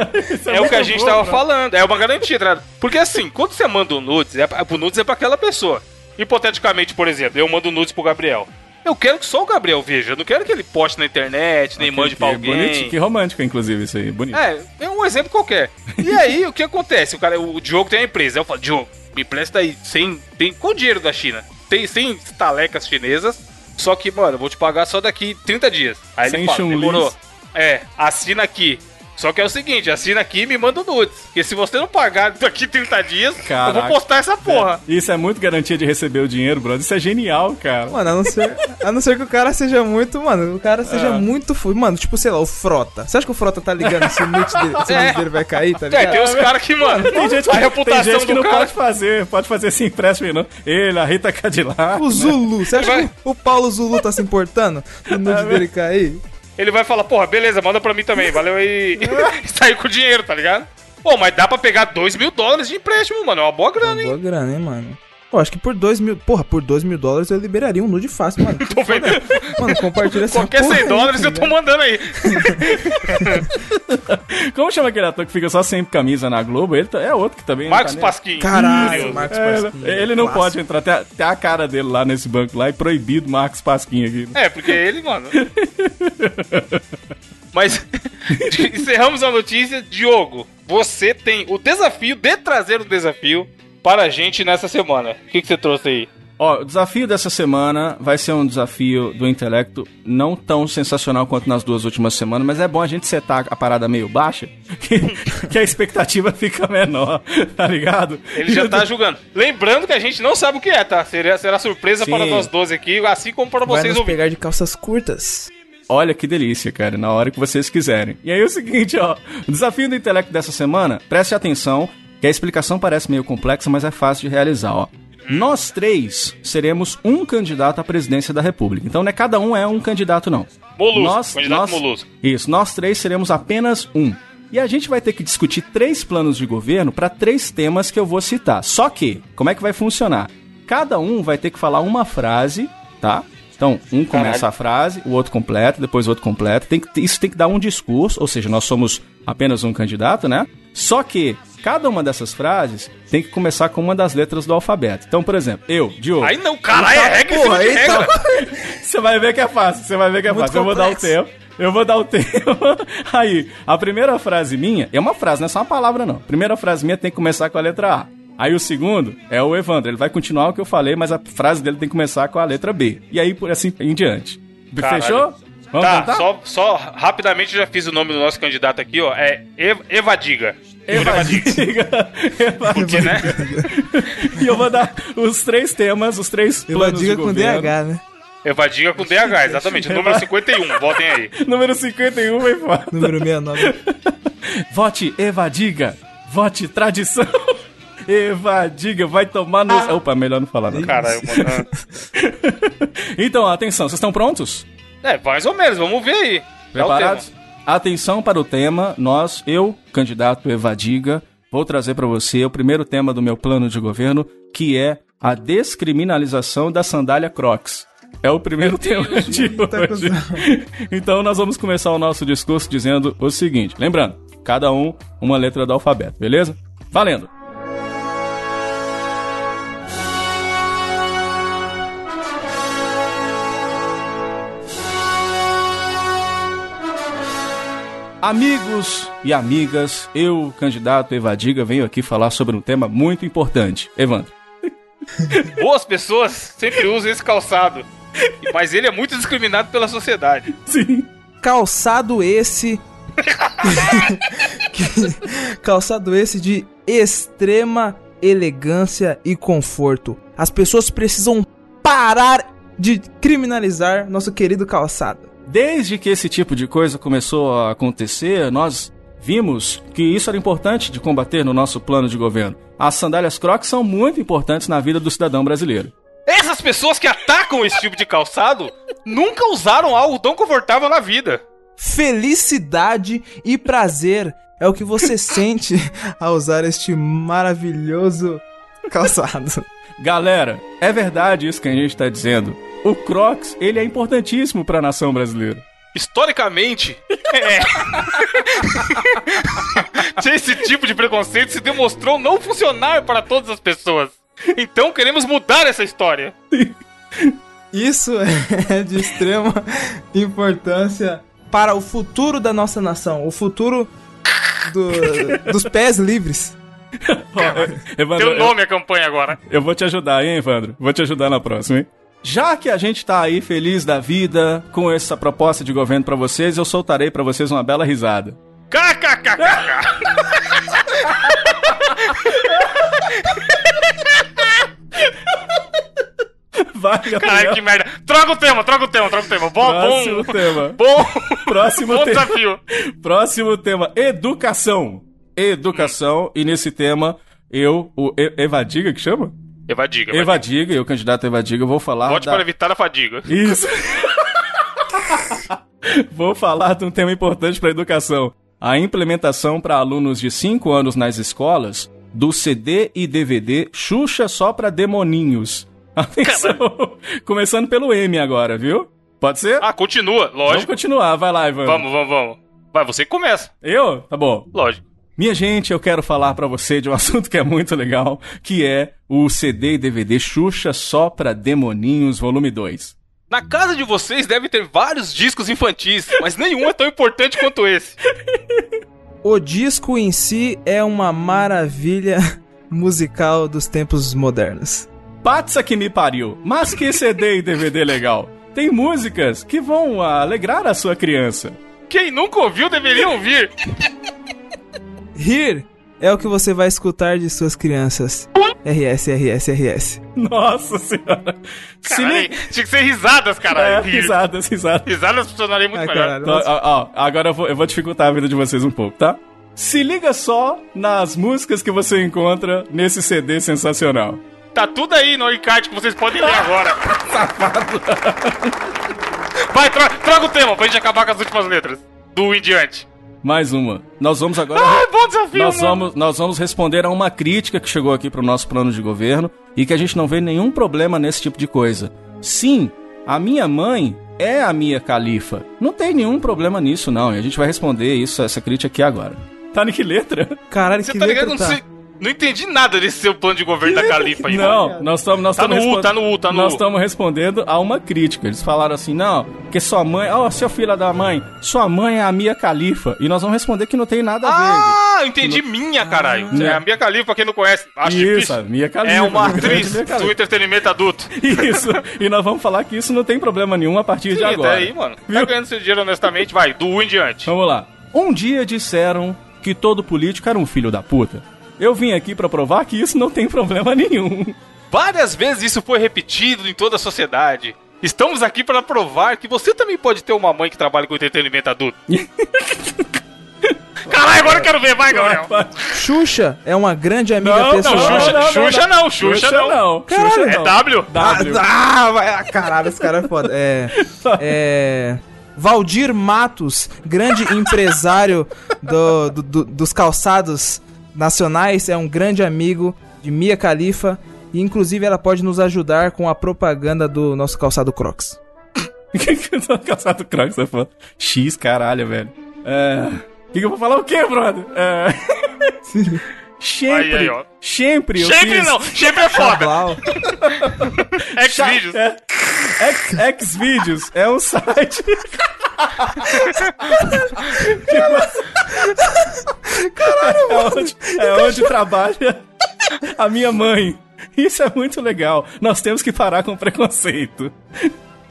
B: É, o que a gente tava falando, é uma garantia, tá ligado? Porque assim, quando você manda um nudes, é, pra- o nudes é pra aquela pessoa. Hipoteticamente, por exemplo, eu mando nudes pro Gabriel. Eu quero que só o Gabriel veja, eu não quero que ele poste na internet, nem mande pra
C: Que
B: alguém.
C: Bonito, que romântico, inclusive, isso aí. Bonito.
B: É, é um exemplo qualquer. E aí, o que acontece? O cara, o Diogo tem uma empresa. Eu falo, Diogo, me empresta aí 100, tem, com dinheiro da China. Tem 100 estalecas chinesas. Só que, mano, eu vou te pagar só daqui 30 dias. Aí
C: Sem
B: ele fala, demorou. É, assina aqui. Só que é o seguinte, assina aqui e me manda o nudes. Porque se você não pagar daqui 30 dias, eu
C: Caraca.
B: vou postar essa porra.
C: Isso é muito garantia de receber o dinheiro, brother. Isso é genial, cara.
D: Mano, a não, ser, a não ser que o cara seja muito, mano, o cara seja muito fu- Mano, tipo, sei lá, o Frota. Você acha que o Frota tá ligando se o nude dele, se o
B: É.
D: dele vai cair, tá
B: É,
D: ligado?
B: tem os caras que, mano,
C: Tem gente
B: a
C: que,
B: reputação
C: tem gente que
B: do
C: não
B: cara...
C: pode fazer, pode fazer esse empréstimo aí, não. Ele, a Rita Cadillac.
D: O Zulu, você acha
B: Vai-
D: que o Paulo Zulu tá se importando no nude dele cair?
B: Ele vai falar, porra, beleza, manda pra mim também, valeu aí. e sair com o dinheiro, tá ligado? Pô, mas dá pra pegar 2 mil dólares de empréstimo, mano. É uma boa grana, hein?
D: Boa grana, hein, mano. Pô, acho que por 2 mil. Porra, por 2 mil dólares eu liberaria um nude fácil, mano.
B: Tô vendo.
D: Mano, compartilha essa
B: Qualquer
D: porra
B: 100
D: aí,
B: dólares
D: tá
B: eu tô mandando aí.
C: Como chama aquele ator que fica só sem camisa na Globo? Ele tá- é outro que também.
B: Marcos
C: tá.
B: Pasquim.
D: Caralho, Marcos
C: É,
D: Pasquim.
C: ele não
D: Clássico.
C: pode entrar, até, até a cara dele lá nesse banco lá, é proibido Marcos Pasquim aqui.
B: É, porque ele, mano. Mas encerramos a notícia. Diogo, você tem o desafio de trazer um desafio para a gente nessa semana. O que, que você trouxe aí?
C: Ó, o desafio dessa semana vai ser um desafio do intelecto não tão sensacional quanto nas duas últimas semanas, mas é bom a gente setar a parada meio baixa, que, que a expectativa fica menor, tá ligado?
B: Ele já tá julgando. Lembrando que a gente não sabe o que é, tá? Será, será surpresa
C: Sim.
B: para nós 12 aqui, assim como para
D: Vai
B: vocês
D: nos
B: ouvirem.
D: pegar de calças curtas.
C: Olha que delícia, cara, na hora que vocês quiserem. E aí é o seguinte, ó, o desafio do intelecto dessa semana, preste atenção, que a explicação parece meio complexa, mas é fácil de realizar, ó. Nós três seremos um candidato à presidência da República. Então não é cada um é um candidato, não.
B: Molusco, candidato molusco.
C: Isso, nós três seremos apenas um. E a gente vai ter que discutir três planos de governo para três temas que eu vou citar. Só que, como é que vai funcionar? Cada um vai ter que falar uma frase, tá? Então, um começa
B: Caralho.
C: a frase, o outro completa, depois o outro completa. Tem que, isso tem que dar um discurso, ou seja, nós somos apenas um candidato, né? Só que cada uma dessas frases tem que começar com uma das letras do alfabeto. Então, por exemplo, eu, Diogo.
B: Aí não, caralho, é regra cima
D: porra,
B: regra.
C: Você vai ver que é fácil, você vai ver que é
D: Muito
C: fácil. Eu vou dar o
D: complexo.
C: tempo. Eu vou dar o tempo. Aí, a primeira frase minha é uma frase, não é só uma palavra, não. A primeira frase minha tem que começar com a letra A. Aí o segundo é o Evandro. Ele vai continuar o que eu falei, mas a frase dele tem que começar com a letra B. E aí, por assim em diante.
B: Caralho.
C: Fechou? Vamos
B: Tá,
C: tentar?
B: só, só rapidamente já fiz o nome do nosso candidato aqui, ó. É Ev- Evadiga.
C: Evadiga.
B: Porque, né?
C: e eu vou dar os três temas, os três planos
D: diga
C: de
D: com
C: governo.
D: DH, né?
B: Evadiga com DH, exatamente. Número 51, votem aí.
C: Número 51 vai fora.
D: Número 69.
C: Vote Evadiga. Vote tradição. Evadiga, vai tomar no. Opa, melhor não falar não.
B: Caralho, mano.
C: Então, atenção, vocês estão prontos?
B: É, mais ou menos, vamos ver aí. O
C: Preparados? Atenção para o tema. Nós, eu, candidato Evadiga, vou trazer para você o primeiro tema do meu plano de governo, que é a descriminalização da sandália Crocs. É o primeiro tema de hoje. Então nós vamos começar o nosso discurso dizendo o seguinte, lembrando, cada um uma letra do alfabeto, beleza? Valendo. Amigos e amigas, eu, candidato Evadiga, venho aqui falar sobre um tema muito importante. Evandro.
B: Boas pessoas sempre usam esse calçado. Mas ele é muito discriminado pela sociedade.
C: Sim.
D: Calçado esse. Que- Calçado esse de extrema elegância e conforto. As pessoas precisam parar de criminalizar nosso querido calçado.
C: Desde que esse tipo de coisa começou a acontecer, nós vimos que isso era importante de combater no nosso plano de governo. As sandálias Crocs são muito importantes na vida do cidadão brasileiro.
B: Essas pessoas que atacam esse tipo de calçado nunca usaram algo tão confortável na vida.
D: Felicidade e prazer é o que você sente ao usar este maravilhoso calçado.
C: Galera, é verdade isso que a gente está dizendo. O Crocs, ele é importantíssimo para a nação brasileira.
B: Historicamente, é. Esse tipo de preconceito se demonstrou não funcionar para todas as pessoas. Então queremos mudar essa história.
D: Isso é de extrema importância para o futuro da nossa nação, o futuro do- dos pés livres.
C: Evandro,
B: Tem um
C: eu-
B: nome a campanha agora.
C: Eu vou te ajudar, hein, Evandro? Vou te ajudar na próxima, hein? Já que a gente tá aí feliz da vida com essa proposta de governo pra vocês, eu soltarei pra vocês uma bela risada. Vai,
B: Caralho,
C: Gabriel.
B: que merda. Troca o tema, troca o tema, troca o tema. Bom,
C: Próximo
B: bom.
C: tema.
B: Bom,
C: Próximo
B: bom
C: tema.
B: desafio.
C: Próximo tema, educação. Educação, e nesse tema, eu, o Evadiga, que chama?
B: Evadiga. Evadiga.
C: Evadiga, eu, candidato Evadiga, vou falar
B: Vote
C: da...
B: para evitar a fadiga.
C: Isso. Vou falar de um tema importante para a educação. A implementação para alunos de 5 anos nas escolas do CD e DVD Xuxa só para demoninhos. Atenção. Começando pelo M agora, viu? Pode ser?
B: Ah, continua,
C: Vamos
B: lógico.
C: continuar, vai lá, Ivan.
B: Vamos, vamos, vamos. Vai, você que começa,
C: Eu? Tá bom.
B: lógico.
C: Minha gente, eu quero falar pra você de um assunto que é muito legal, que é o CD e DVD Xuxa só pra demoninhos volume 2.
B: Na casa de vocês deve ter vários discos infantis, mas nenhum é tão importante quanto esse.
D: O disco em si é uma maravilha musical dos tempos modernos.
C: Patsa que me pariu, mas que CD e DVD legal. Tem músicas que vão alegrar a sua criança.
B: Quem nunca ouviu deveria ouvir.
D: Rir é o que você vai escutar de suas crianças. RS, RS, RS.
C: Nossa senhora. Se
B: Caralho,
C: liga.
B: tinha que ser risadas,
C: É,
B: caralho. Rir.
C: risadas, risadas.
B: Risadas funcionariam muito
D: Ai,
B: melhor.
D: caralho.
C: Então, ó, ó, agora eu vou, eu vou dificultar a vida de vocês um pouco, tá? Se liga só nas músicas que você encontra nesse CD sensacional.
B: Tá tudo aí no encarte que vocês podem ler agora. Vai, tro troca o tema pra gente acabar com as últimas letras. Do em diante.
C: Mais uma. Nós vamos agora.
B: Ai, bom desafio,
C: Nós
B: mano.
C: vamos, nós vamos responder a uma crítica que chegou aqui pro nosso plano de governo e que a gente não vê nenhum problema nesse tipo de coisa. Sim, a minha mãe é a minha califa. Não tem nenhum problema nisso, não. E a gente vai responder isso, essa crítica aqui agora. Tá em que letra?
D: Caralho,
B: Você
D: que
B: tá
D: letra
B: ligado? Não,
D: tá?
B: sei- não entendi nada desse seu plano de governo da Califa aí. mano.
C: Não, nós estamos nós
B: Tá
C: estamos
B: no U, tá no U, tá no
C: Nós estamos respondendo a uma crítica. Eles falaram assim: "Não, que sua mãe, ó, seu filho da mãe, sua mãe é a minha califa". E nós vamos responder que não tem nada a ver.
B: Ah, eu entendi minha, caralho.
C: Ah.
B: É a Mia Khalifa, pra quem não conhece. Acho
C: Isso,
B: difícil.
C: a Mia Khalifa.
B: É uma atriz do entretenimento adulto.
C: Isso. E nós vamos falar que isso não tem problema nenhum a partir de
B: Sim,
C: agora.
B: até aí, mano. Tá ganhando seu dinheiro honestamente, vai, do U em diante.
C: Vamos lá. Um dia disseram que todo político era um filho da puta. Eu vim aqui pra provar que isso não tem problema nenhum.
B: Várias vezes isso foi repetido em toda a sociedade. Estamos aqui para provar que você também pode ter uma mãe que trabalha com entretenimento adulto. Caralho, agora eu quero ver, vai, Gabriel.
D: Xuxa é uma grande amiga
C: Não,
D: pessoal.
B: não, Xuxa- Xuxa não, Xuxa não.
C: Xuxa
B: É
C: não.
B: W.
C: W.
D: Ah, vai, ah, caralho, esse cara é foda. É. É. Valdir Matos, grande empresário do- do- do- dos calçados nacionais, é um grande amigo de Mia Khalifa. E inclusive ela pode nos ajudar com a propaganda do nosso calçado Crocs.
C: tô caçado Crocs, você falou? X, caralho, velho. É... O que, que eu vou falar o quê, brother? É... sempre,
B: Aí, aí, ó.
C: sempre eu
B: Sempre
C: fiz...
B: não, sempre é foda. Xvideos.
C: É. X, Xvideos é um site... É onde, é onde trabalha a minha mãe. Isso é muito legal. Nós temos que parar com o preconceito.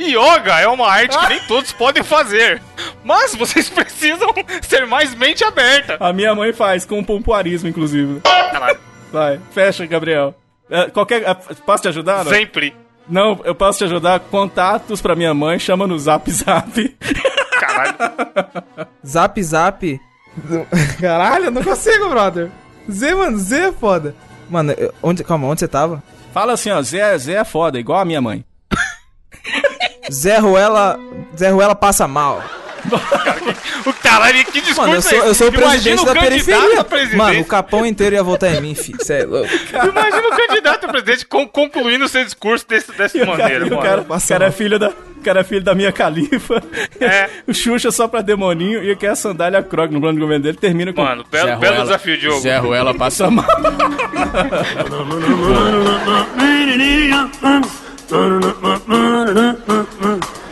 B: Yoga é uma arte que nem todos podem fazer. Mas vocês precisam ser mais mente aberta.
C: A minha mãe faz com pompoarismo, inclusive.
B: Caralho,
C: Vai, fecha, Gabriel. É, qualquer, é, posso te ajudar? Não?
B: sempre.
C: Não, eu posso te ajudar. Contatos pra minha mãe, chama no Zap Zap.
B: Caralho.
D: Zap Zap. Caralho, eu não consigo, brother. Z, mano, Z é foda. Mano, eu- onde, calma, onde você tava?
C: Fala assim, ó, Zé, Zé é foda, igual a minha mãe.
D: Zé Ruela. Zé Ruela passa mal.
B: O caralho, que discurso
D: Mano, eu sou, eu sou o presidente
B: o
D: da
B: candidato
D: periferia.
B: presidente.
D: Mano, o capão inteiro ia votar em mim, fi. Cê é louco.
B: Imagina o candidato a presidente con- concluindo o seu discurso desse, dessa maneira,
C: e o
B: mano.
C: cara, o cara é filho da, cara é filho da minha califa.
B: É.
C: o Xuxa só pra demoninho e quer a sandália Krog no plano de governo dele. Termina com.
B: Mano, belo,
C: Zé
B: belo
C: Ruela-
B: desafio, Diogo.
C: Zé Ruela passa mal.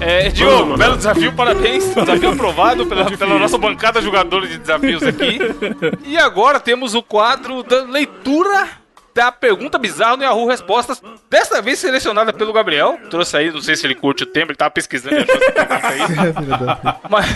B: É, Diogo, belo desafio, parabéns. Desafio aprovado pela, pela nossa bancada jogadora de desafios aqui. E agora temos o quadro da leitura da pergunta bizarra no Yahoo Respostas. Dessa vez selecionada pelo Gabriel. Trouxe aí, não sei se ele curte o tema, ele tava pesquisando aí. Mas,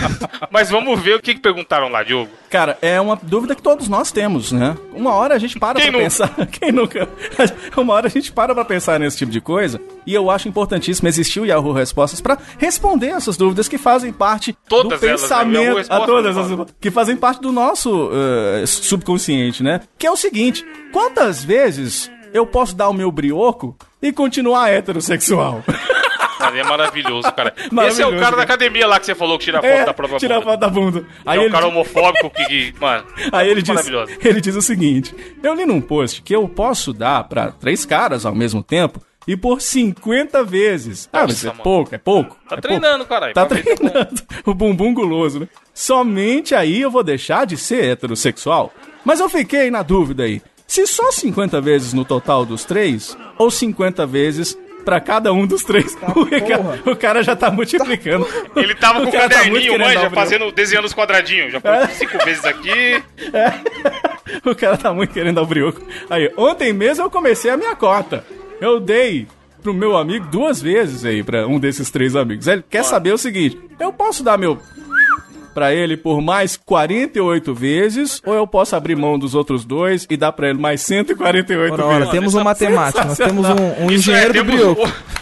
B: mas vamos ver o que, que perguntaram lá, Diogo.
C: Cara, é uma dúvida que todos nós temos, né? Uma hora a gente para
B: Quem
C: pra
B: nunca?
C: pensar. Quem nunca? Uma hora a gente para pra pensar nesse tipo de coisa. E eu acho importantíssimo existir o Yahoo Respostas pra responder essas dúvidas que fazem parte
B: Todas
C: do
B: elas, né?
C: Pensamento.
B: Respostas,
C: a todas
B: mano.
C: as, que fazem parte do nosso eh, subconsciente, né? Que é o seguinte: quantas vezes eu posso dar o meu brioco e continuar heterossexual?
B: Cara, é maravilhoso, cara. Esse é o
C: Maravilhoso,
B: cara da academia lá que você falou que tira foto
C: É,
B: da própria
C: tirar
B: bunda.
C: foto da bunda.
B: é um cara homofóbico que, que- mano,
C: Aí ele diz,
B: maravilhoso.
C: ele diz o seguinte: Eu li num post que eu posso dar pra três caras ao mesmo tempo e por 50 vezes. Ah, mas é
B: mano.
C: pouco, é pouco.
B: Tá
C: é
B: treinando, caralho.
C: Pouco. Tá
B: é bom.
C: treinando. o bumbum guloso, né? Somente aí eu vou deixar de ser heterossexual. Mas eu fiquei na dúvida aí. Se só 50 vezes no total dos três, ou 50 vezes pra cada um dos três. o, cara, o cara já tá multiplicando.
B: Ele tava com o
C: tá
B: caderninho,
C: dar
B: manja, fazendo, desenhando os quadradinhos. Já
C: É.
B: foi cinco vezes aqui.
C: O cara tá muito querendo dar o brioco. Aí, ontem mesmo eu comecei a minha cota. Eu dei pro meu amigo duas vezes aí, pra um desses três amigos. Ele quer saber o seguinte: eu posso dar meu pra ele por mais 48 vezes, ou eu posso abrir mão dos outros dois e dar pra ele mais 148
D: Ora, ora,
C: vezes?
D: temos um matemático, nós temos um, um engenheiro
B: é,
D: do
B: temos
D: brioco.
B: o-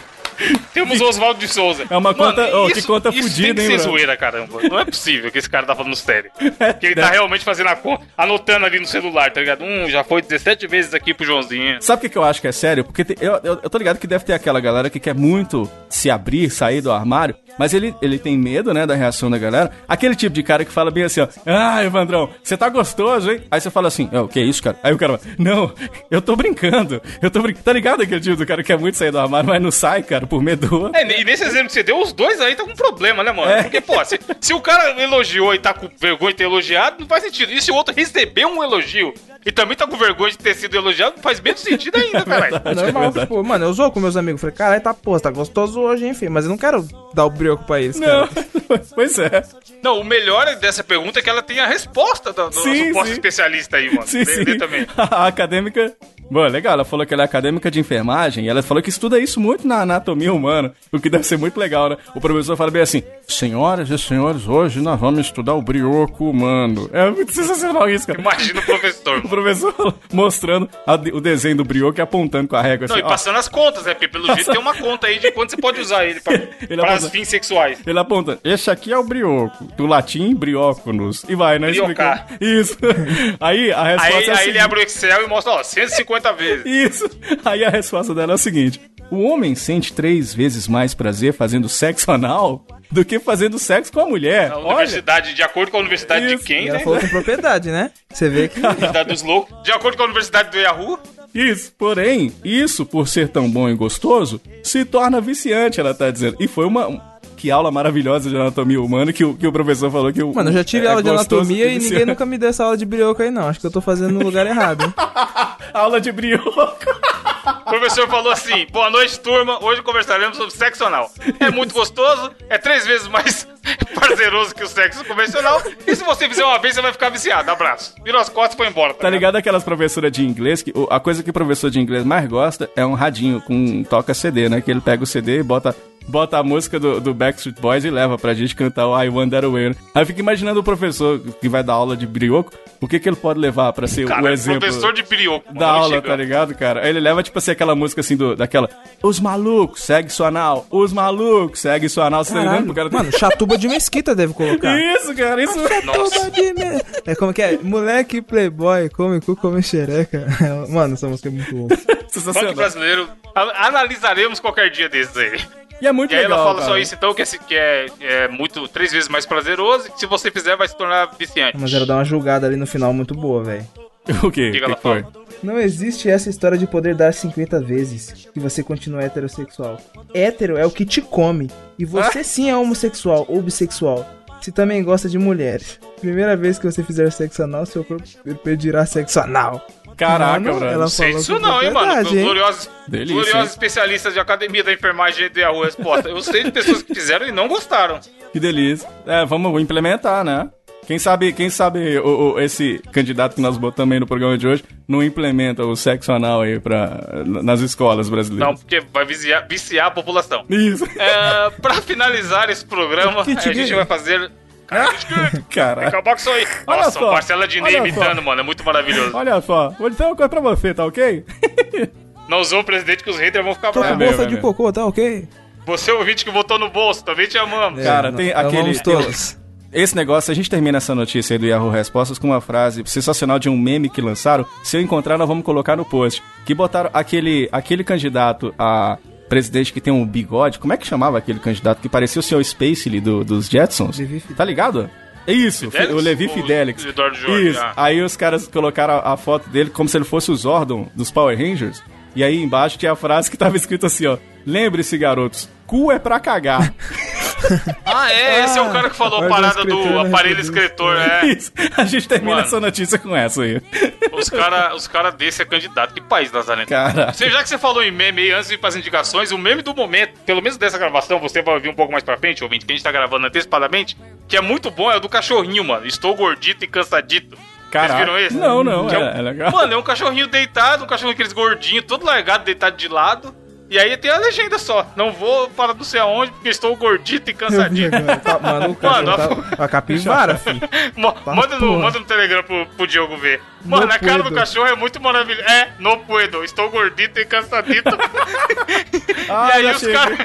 B: Temos o Oswaldo de Souza.
C: É uma conta- ó, que conta
B: isso
C: fudida,
B: tem
C: hein,
B: que ser
C: mano?
B: zoeira, caramba. Não é possível que esse cara tá falando sério. Que ele tá realmente fazendo a conta, anotando ali no celular, tá ligado? Hum, já foi 17 vezes aqui pro Joãozinho.
C: Sabe o que, que eu acho que é sério? Porque eu, eu, eu tô ligado que deve ter aquela galera que quer muito se abrir, sair do armário, mas ele, ele tem medo, né, da reação da galera. Aquele tipo de cara que fala bem assim, ó, ah, Evandrão, você tá gostoso, hein? Aí você fala assim, "É, o que é isso, cara? Aí o cara fala, não, eu tô brincando, eu tô brincando. Tá ligado aquele tipo do cara que quer muito sair do armário, mas não sai, cara, por outro?
B: É, e nesse exemplo que você deu, os dois aí tá com problema, né, mano?
C: É.
B: Porque, pô, se, se o cara elogiou e tá com vergonha de ter elogiado, não faz sentido. E se o outro recebeu um elogio e também tá com vergonha de ter sido elogiado, faz menos sentido ainda, caralho.
D: É normal, tipo, mano, eu zoo com meus amigos. Falei, caralho, tá, pô, tá gostoso hoje, hein, filho? Mas eu não quero dar o brioco pra eles,
C: Não,
D: cara.
C: pois é.
B: Não, o melhor dessa pergunta é que ela tem a resposta do, do
C: Sim,
B: suposto
C: sim.
B: especialista aí, mano.
C: Sim, sim.
B: também.
C: A acadêmica. Bom, legal, ela falou que ela é acadêmica de enfermagem e ela falou que estuda isso muito na anatomia humana, o que deve ser muito legal, né? O professor fala bem assim: Senhoras e senhores, hoje nós vamos estudar o brioco humano. É muito sensacional isso, cara.
B: Imagina o professor.
C: O professor mostrando a- o desenho do brioco e apontando com a régua
B: Não,
C: assim.
B: e
C: ó.
B: passando as contas, né? Porque pelo jeito tem uma conta aí de quanto você pode usar ele para
C: aponta-
B: fins sexuais.
C: Ele aponta, esse aqui é o brioco, do latim brioconos. E vai, né?
B: Briocar.
C: explicando. Isso. Aí a resposta
B: Aí,
C: é
B: aí ele abre o Excel e mostra, ó, 150 vezes.
C: Isso. Aí a resposta dela é a seguinte: o homem sente três vezes mais prazer fazendo sexo anal do que fazendo sexo com a mulher.
B: A
C: Olha.
B: universidade, de acordo com a universidade
C: Isso.
B: de quem,
D: E ela
B: né?
D: falou com propriedade, né? Você vê que.
B: Universidade dos loucos. De acordo com a universidade do Yahoo,
C: Isso. Porém, isso, por ser tão bom e gostoso, se torna viciante, ela tá dizendo. E foi uma. Que aula maravilhosa de anatomia humana que o, que o professor falou que o.
D: Mano, eu já tive
C: é
D: aula de anatomia e ninguém nunca me deu essa aula de brioco aí, não. Acho que eu tô fazendo no lugar errado, hein?
C: Aula de brioco.
B: O professor falou assim: boa noite, turma. Hoje conversaremos sobre sexo anal. É muito gostoso, é três vezes mais prazeroso que o sexo convencional. E se você fizer uma vez, você vai ficar viciado. Abraço. Virou as costas e foi embora.
C: Tá ligado aquelas professoras de inglês que a coisa que o professor de inglês mais gosta é um radinho com um toca CD, né? Que ele pega o CD e bota, bota a música do, do Backstreet Boys e leva pra gente cantar o I Wonder Where. Aí eu fico imaginando o professor que vai dar aula de brioco, o que que ele pode levar pra ser o
B: Cara,
C: exemplo
B: professor de brioco.
C: da aula,
B: chega.
C: tá ligado, cara? Aí ele leva, tipo assim, aquela música assim, do, daquela Os malucos, segue sua anal. Os malucos, segue sua anal. Você tá ligado? Cara
D: Mano, chatuba de mesquita deve colocar.
C: Isso, cara, isso.
D: Chatuba de me... É como que é? Moleque playboy, come cu, come xereca. Mano, essa música é muito.
B: Funk
C: Sensacional.
B: brasileiro. Analisaremos qualquer dia desses aí.
C: E é muito
B: E
C: legal,
B: ela fala
C: cara.
B: só isso, então, que, é, que é, é muito, três vezes mais prazeroso e que se você fizer vai se tornar viciante.
D: Mas ela dá uma julgada ali no final muito boa, velho.
C: O quê?
B: que
C: O que
B: ela
C: foi?
B: fala?
D: Não existe essa história de poder dar 50 vezes que você continua heterossexual. Hétero é o que te come. E você sim é homossexual ou bissexual. Se também gosta de mulheres. Primeira vez que você fizer sexo anal, seu corpo pedirá sexo anal.
C: Caraca,
D: Mano,
C: brother.
D: ela
B: Não sei
D: com
B: não, hein, mano. Gloriosos,
C: Delícia,
B: gloriosos especialistas de academia da enfermagem de Yahoo Resposta. Eu sei de pessoas que fizeram e não gostaram.
C: Que delícia. É, vamos implementar, né? Quem sabe, quem sabe o, o- esse candidato que nós botamos aí no programa de hoje não implementa o sexo anal aí pra, nas escolas
B: Não,
C: brasileiras.
B: porque vai viciar, viciar a população.
C: Isso.
B: É, pra finalizar esse programa, a gente
D: tigre.
B: vai fazer. Cara,
C: Caraca.
B: acabar com isso aí.
C: Olha
B: Nossa,
C: só,
B: o Marcela Dinei
C: olha
B: imitando,
C: só.
B: mano. É muito maravilhoso.
C: Olha só, vou dizer uma coisa pra você, tá ok?
B: Não usou o presidente que os haters vão ficar
D: Tô com
B: bravos.
D: bolsa
C: é
D: de cocô, tá ok?
B: Você ouvinte que votou no bolso, também te amamos.
C: Cara,
D: É,
C: tem
D: não-
C: aquele-
D: amamos
C: tem-
D: todos.
C: Esse negócio, a gente termina essa notícia aí do Yahoo Respostas com uma frase sensacional de um meme que lançaram. Se eu encontrar, nós vamos colocar no post. Que botaram aquele, aquele candidato a presidente que tem um bigode. Como é que chamava aquele candidato que parecia o Sr. Spacely do, dos Jetsons? Tá ligado? É isso,
B: Fidelix?
C: o Levi
B: O
C: Fidelix.
B: Eduardo Jorge,
C: Isso.
B: ah.
C: Aí os caras colocaram a, a foto dele como se ele fosse o Zordon dos Power Rangers. E aí embaixo tinha a frase que tava escrito assim, ó. Lembre-se, garotos, cu é pra cagar.
B: Ah, é, esse é o cara que falou a parada do
D: não
B: aparelho escritor, é.
C: Isso. A gente termina
B: Mano.
C: essa notícia com essa aí.
B: Os caras os cara desse é candidato. Que país, Lazarento?
C: Cara.
B: Você, já que você falou em meme aí, antes de ir pras indicações, o meme do momento, pelo menos dessa gravação, você vai ouvir um pouco mais pra frente, ouvinte, que a gente tá gravando antecipadamente, que é muito bom, é o do cachorrinho, mano. Estou gordito e cansadito.
C: Caraca.
B: Vocês viram esse?
C: Não, não,
B: Que
C: é,
B: um-
C: é legal.
B: Mano, é um cachorrinho deitado, um cachorrinho aqueles gordinhos, todo largado, deitado de lado. E aí tem a legenda só. Não vou para não sei aonde, porque estou gordito e
D: agora. Tá, mano, o
B: Mano,
D: cachorro tá... A capivara, filho.
B: Mo- manda, no, manda no Telegram pro, pro Diogo ver. Mano,
D: No
B: a cara do
D: puedo.
B: cachorro é muito maravilhosa. É, no puedo. Estou gordito e cansadito.
C: Ah,
B: e aí os caras.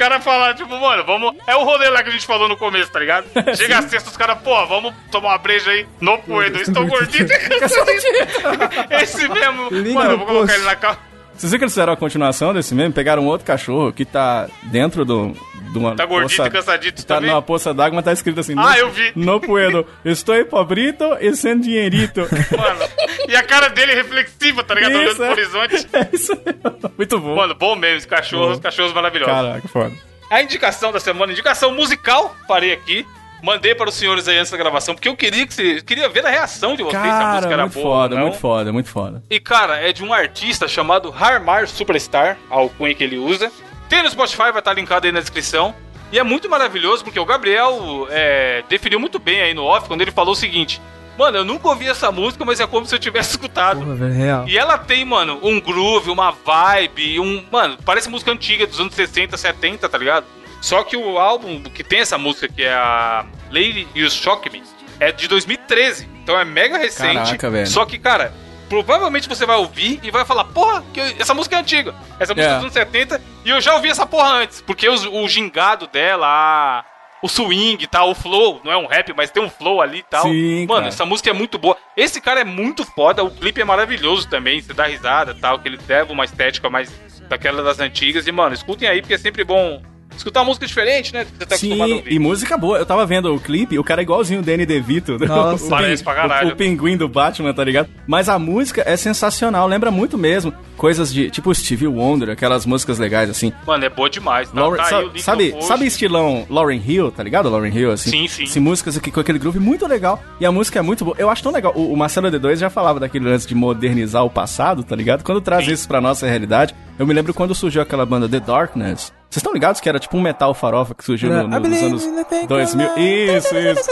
B: Caras falaram, tipo, mano, vamos. É o rolê lá que a gente falou no começo, tá ligado? Chega a sexta, os caras, pô, vamos tomar uma breja aí. No puedo. Estou gordito e cansadito. Esse mesmo.
D: Link
B: mano,
D: no
B: eu vou colocar
D: post.
B: ele na capa.
C: Vocês viram que eles fizeram a continuação desse meme? Pegaram um outro cachorro que tá dentro do, de uma
B: Tá gordito
C: poça-
B: e cansadito
C: Tá
B: também?
C: numa poça d'água, mas tá escrito assim.
B: Ah,
C: "No-
B: eu vi."
C: No puedo. Estou pobrito e sem dinheirito.
B: Mano. E a cara dele é reflexiva, tá ligado? Olhando
C: Isso,
B: pro
C: é.
B: horizonte.
C: É isso mesmo. Muito bom.
B: Mano, bom mesmo. Cachorros,
C: Bom.
B: cachorros maravilhosos.
C: Caraca, foda.
B: A indicação da semana, indicação musical, parei aqui. Mandei para os senhores aí antes da gravação, porque eu queria que você. Queria ver a reação de vocês se a música
C: Cara,
B: era
C: muito
B: boa.
C: foda,
B: não.
C: muito foda, muito foda.
B: E, cara, é de um artista chamado Harmar Superstar, a alcunha que ele usa. Tem no Spotify, vai estar linkado aí na descrição. E é muito maravilhoso, porque o Gabriel é, definiu muito bem aí no off, quando ele falou o seguinte. Mano, eu nunca ouvi essa música, mas é como se eu tivesse escutado.
D: Porra, velho.
B: E ela tem, mano, um groove, uma vibe, um. Mano, parece música antiga dos anos 60, 70, tá ligado? Só que o álbum que tem essa música, que é a Lady You Shock Me, é de 2013. Então é mega recente.
C: Caraca, velho.
B: Só que, cara, provavelmente você vai ouvir e vai falar, porra, que eu- essa música é antiga. Essa música é
C: É.
B: dos anos 70 e eu já ouvi essa porra antes. Porque os- o gingado dela, a- o swing e tal, o flow, não é um rap, mas tem um flow ali e tal.
C: Sim,
B: Mano,
C: cara.
B: essa música é muito boa. Esse cara é muito foda, o clipe é maravilhoso também, você dá risada e tal, que ele leva uma estética mais daquela das antigas. E, mano, escutem aí, porque é sempre bom escutar música diferente, né? Você tá acostumado a
C: Sim,
B: ouvir.
C: e música boa. Eu tava vendo o clipe, o cara é igualzinho o Danny DeVito.
D: Nossa.
C: o,
B: Parece pra caralho.
C: O, o pinguim do Batman, tá ligado? Mas a música é sensacional, lembra muito mesmo. coisas de. Tipo Stevie Wonder, aquelas músicas legais assim.
B: Mano, é boa demais. Não,
C: Lauren-
B: tá
C: sabe,
B: post.
C: sabe estilão Lauren Hill, tá ligado? Lauren Hill, assim.
B: Sim, sim.
C: Assim, músicas aqui com aquele groove muito legal. E a música é muito boa. Eu acho tão legal. O, o Marcelo D2 já falava daquele lance de modernizar o passado, tá ligado? Quando traz
B: Sim.
C: isso pra nossa realidade, eu me lembro quando surgiu aquela banda The Darkness. Vocês estão ligados que era tipo um metal farofa que surgiu no,
D: I
C: no, nos anos
D: in the thing
C: 2000?
D: of
C: Isso, isso.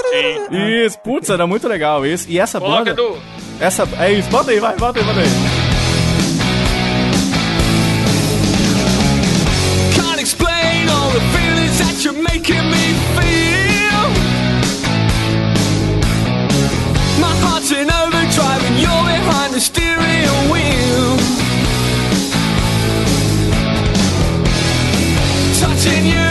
B: Sim.
C: Isso, putz, era muito legal isso. E essa banda. Essa, é isso, bota aí, vai, bota aí, bota aí.
G: Can't explain Touching you,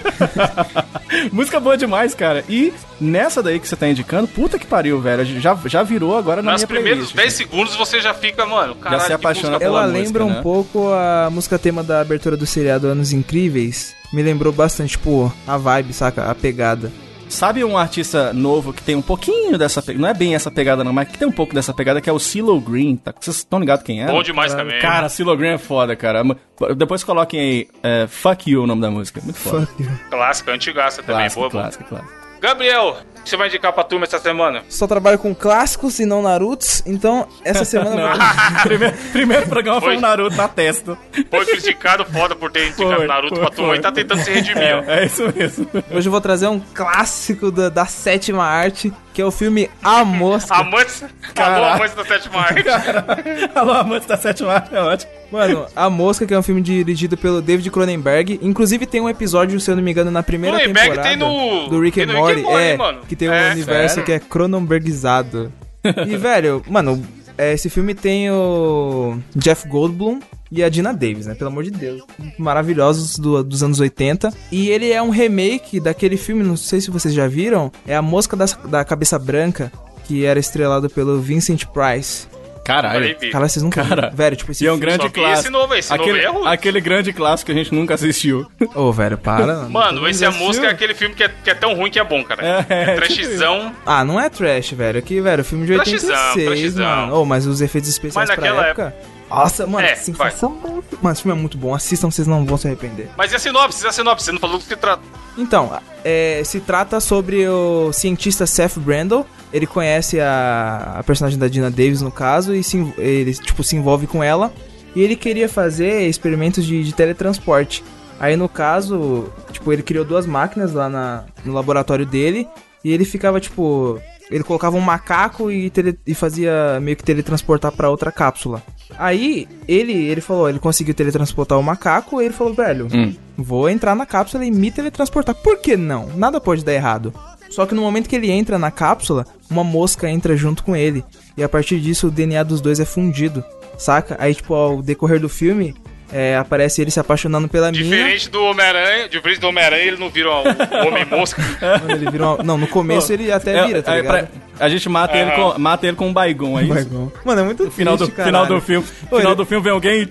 C: Música boa demais, cara. E nessa daí que você tá indicando, puta que pariu, velho. Já, já virou agora na
B: Nos
C: minha
B: primeiros
C: playlist.
B: 10 segundos você já fica, mano, caralho,
C: se
B: que
C: apaixona
B: música
C: pela
D: Ela
C: música,
D: lembra um
C: né?
D: pouco a música tema da abertura do seriado Anos Incríveis. Me lembrou bastante, tipo, a vibe, saca? A pegada.
C: Sabe um artista novo que tem um pouquinho dessa pegada? Não é bem essa pegada, não, mas que tem um pouco dessa pegada, que é o CeeLo Green. Tá? Vocês estão ligados quem é?
B: Bom demais também.
C: Cara, CeeLo Green é foda, cara. Depois coloquem aí, é, Fuck You o nome da música. Muito foda.
D: Fuck you.
B: Clássica, antigaça também. Boa,
C: clássico, clássico.
B: Gabriel, você vai indicar pra turma essa semana?
D: Só trabalho com clássicos e não Narutos, então essa semana
C: primeiro, primeiro programa foi
B: Foi.
C: o Naruto na testa.
B: Foi criticado foda por ter indicado
C: Foi,
B: Naruto
C: foi,
B: pra turma
C: foi.
B: e tá tentando se redimir, ó.
C: É, é isso mesmo.
D: hoje eu vou trazer um clássico da, da sétima arte, que é o filme A Mosca.
B: Amantes, alô, amantes da sétima arte.
C: Alô, amante da sétima arte, é ótimo.
D: Mano, A Mosca, que é um filme dirigido pelo David Cronenberg. Inclusive tem um episódio, se eu não me engano, na primeira
B: Cronenberg
D: temporada
B: tem no-
D: do Rick and Morty, é,
B: mano.
D: que tem um
B: É,
D: universo
C: sério?
D: que é Cronenbergizado. E, velho, mano, é, esse filme tem o Jeff Goldblum e a Dina Davis, né? Pelo amor de Deus. Maravilhosos do- dos anos 80. E ele é um remake daquele filme, não sei se vocês já viram, é A Mosca da, da Cabeça Branca, que era estrelado pelo Vincent Price.
C: Caralho.
B: Peraí, Bi.
D: Cara, vocês nunca
C: Cara,
D: viram. Velho, tipo, esse
C: E é um
D: filme-
C: grande clássico.
B: esse novo esse novo
C: aquele,
B: aí é
C: aquele grande clássico que a gente nunca assistiu.
D: Ô, velho, para.
B: Mano, esse é a música, é aquele filme que é, que é tão ruim que é bom, cara.
C: É,
B: É,
C: é,
B: trashzão.
D: Ah, não é trash, velho. Aqui, velho, filme de
B: Trashzão,
D: 86,
B: trashzão.
D: mano. Oh, mas os efeitos especiais
B: Mas
D: pra
B: naquela
D: época... Nossa, mano,
B: É,
D: que sensação... Mano, esse filme é muito bom. Assistam, vocês não vão se arrepender.
B: Mas e a sinopse? E a sinopse? Você não falou do que se trata.
D: Então, é, se trata sobre o cientista Seth Brandle. Ele conhece a, a personagem da Dina Davis, no caso, e se, ele, tipo, se envolve com ela. E ele queria fazer experimentos de, de teletransporte. Aí, no caso, tipo, ele criou duas máquinas lá na, no laboratório dele. E ele ficava, tipo... Ele colocava um macaco e, tele- e fazia meio que teletransportar pra outra cápsula. Aí, ele, ele falou, ele conseguiu teletransportar o macaco, e ele falou, velho,
C: Hum.
D: Vou entrar na cápsula e me teletransportar. Por que não? Nada pode dar errado. Só que no momento que ele entra na cápsula, uma mosca entra junto com ele. E a partir disso o DNA dos dois é fundido. Saca? Aí, tipo, ao decorrer do filme, é, aparece ele se apaixonando pela mina.
B: Diferente do Homem-Aranha, diferente do Homem-Aranha, ele não vira o Homem-Mosca.
D: Ele uma- Não, no começo ele até
C: É,
D: vira, tá
C: é,
D: ligado?
C: pra- a gente mata, ele
B: Aham.
C: com, mata ele com um baigon, é isso?
D: Mano, é muito
C: No final do,
D: triste,
C: final do filme, final
D: ele-
C: do filme vem alguém e...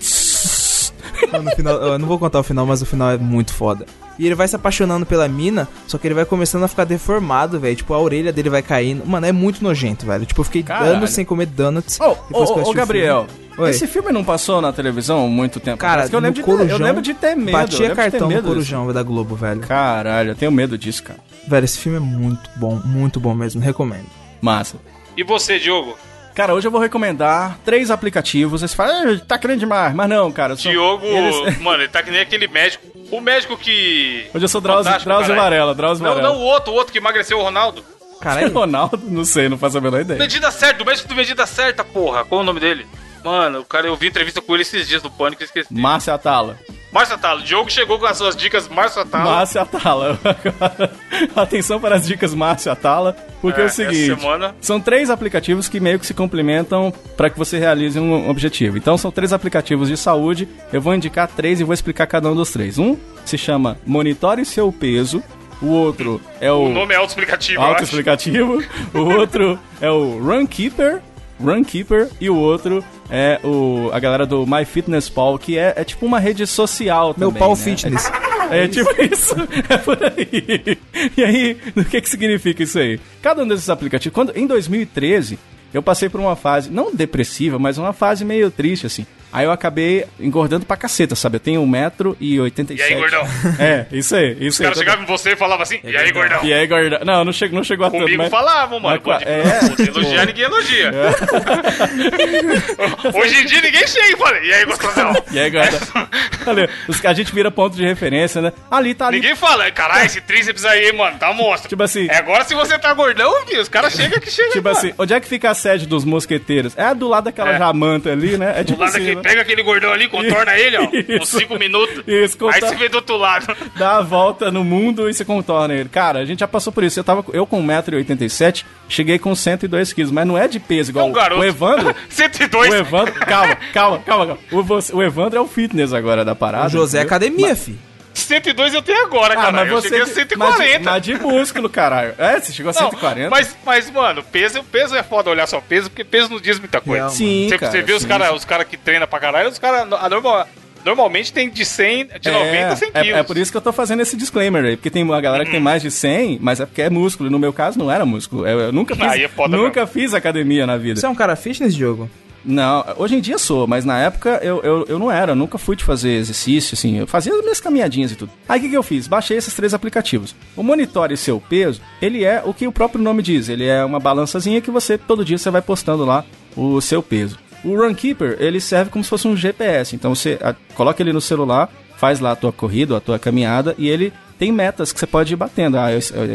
D: No final, eu não vou contar o final, mas o final é muito foda. E ele vai se apaixonando pela mina, só que ele vai começando a ficar deformado, velho. Tipo, a orelha dele vai caindo. Mano, é muito nojento, velho. Tipo, eu fiquei
C: Caralho.
D: anos sem comer donuts.
C: Ô,
D: depois
C: ô,
D: que eu
C: ô,
D: assisti o
C: Gabriel,
D: filme.
C: Esse filme não passou na televisão há muito tempo
D: Cara,
C: eu
D: no
C: lembro, de ter, eu
D: Corujão,
C: lembro de ter medo.
D: Batia cartão no
C: medo disso.
D: Corujão da Globo, velho.
C: Caralho, eu tenho medo disso, cara.
D: Velho, esse filme é muito bom, muito bom mesmo. Recomendo.
C: Massa.
B: E você, Diogo?
C: Cara, hoje eu vou recomendar três aplicativos. Você fala, "Ah, tá grande demais, mas não, cara. sou-
B: Diogo,
C: eles-
B: mano, ele tá que nem aquele médico. O médico que.
C: Hoje eu sou Drauzio, Drauzio. Varela, Drauzio
B: Não,
C: Varela.
B: não, o outro, o outro que emagreceu o Ronaldo.
D: Caralho,
C: Ronaldo, não sei, não faço a menor ideia.
B: Medida certa, o médico do medida certa, porra. Qual o nome dele? Mano, o cara, eu vi entrevista com ele esses dias do Pânico e esqueci.
C: Márcia Atala.
B: Márcio Atalo, Diogo chegou com as suas dicas, Márcio Atalo.
C: Márcia Atala. Atenção para as dicas Márcia Atala, porque é,
B: É,
C: o seguinte,
B: semana-
C: são três aplicativos que meio que se complementam para que você realize um objetivo. Então são três aplicativos de saúde, eu vou indicar três e vou explicar cada um dos três. Um se chama Monitore Seu Peso, o outro é o,
B: O nome é autoexplicativo,
C: autoexplicativo, o outro é o Runkeeper, Runkeeper e o outro é o, a galera do MyFitnessPal, que é, é tipo uma rede social
D: Meu
C: também,
D: pau
C: né?
D: fitness.
C: É tipo isso. É por aí. E aí, o que que significa isso aí? Cada um desses aplicativos. Quando, em 2013, eu passei por uma fase, não depressiva, mas uma fase meio triste, assim. Aí eu acabei engordando pra caceta, sabe? Eu tenho 1,87m.
B: E aí, gordão?
C: É, isso aí, isso
B: Os
C: aí.
B: caras chegavam em você e falavam assim, e aí, gordão?
C: E aí, gordão? Não, não chegou, não chegou a tanto,
B: Comigo
C: mas...
B: falavam, mano.
C: mas qua-
B: Pô,
C: é.
B: pô, elogiar, ninguém elogia. Hoje em dia ninguém chega e fala, e aí, gostosão?
C: E aí, gordão? Os- a gente vira ponto de referência, né? Ali tá ali.
B: Ninguém fala, caralho, esse tríceps aí, mano, tá monstro.
C: Tipo assim-
B: É agora se você tá gordão, filho, os caras chegam que chegam.
C: Tipo assim, onde é que fica a sede dos mosqueteiros? É do lado daquela
B: É.
C: jamanta ali, né? É
B: Do
C: tipo
B: lado
C: assim, né?
B: Pega aquele gordão ali, contorna ele, ó, uns
C: Isso.
B: 5 minutos.
C: Isso,
B: Aí
C: contorna-
B: você vê do outro lado.
C: dá a volta no mundo e se contorna ele. Cara, a gente já passou por isso. Eu, tava, eu com 1,87m, cheguei com 102 quilos, mas não é de peso igual
B: É um garoto.
C: o Evandro.
B: 102.
C: O Evandro, calma, calma, calma, calma. O, você- o Evandro é o fitness agora da parada.
D: O José é
C: entendeu?
D: academia, fi.
B: 102 eu tenho agora,
C: Ah,
B: cara.
C: mas
B: eu
C: você.
B: cheguei a
C: Mas,
B: 140.
C: de- mas de músculo, caralho. É, você chegou a
B: Não,
C: 140.
B: Mas, mas, mano, peso, peso é foda olhar só peso, porque peso não diz muita coisa.
D: Real,
C: Sim,
B: Você,
C: cara.
B: você vê os
C: sim,
B: caras
C: sim.
B: os cara que treinam pra caralho, os caras normal, normalmente tem de 100, de 90 a 100
C: é,
B: quilos.
C: é por isso que eu tô fazendo esse disclaimer aí, porque tem uma galera que tem mais de 100, mas é porque é músculo. E no meu caso não era músculo. Eu, eu nunca fiz,
B: Aí é
C: nunca fiz academia na vida.
D: Você é um cara fitness, Diogo?
C: Não, hoje em dia sou, mas na época eu, eu, eu não era, eu nunca fui de fazer exercício, assim, eu fazia as minhas caminhadinhas e tudo. Aí o que, que eu fiz? Baixei esses três aplicativos. O Monitore Seu Peso, ele é o que o próprio nome diz, ele é uma balançazinha que você, todo dia você vai postando lá o seu peso. O Runkeeper, ele serve como se fosse um GPS, então você coloca ele no celular, faz lá a tua corrida, a tua caminhada, e ele tem metas que você pode ir batendo. Ah,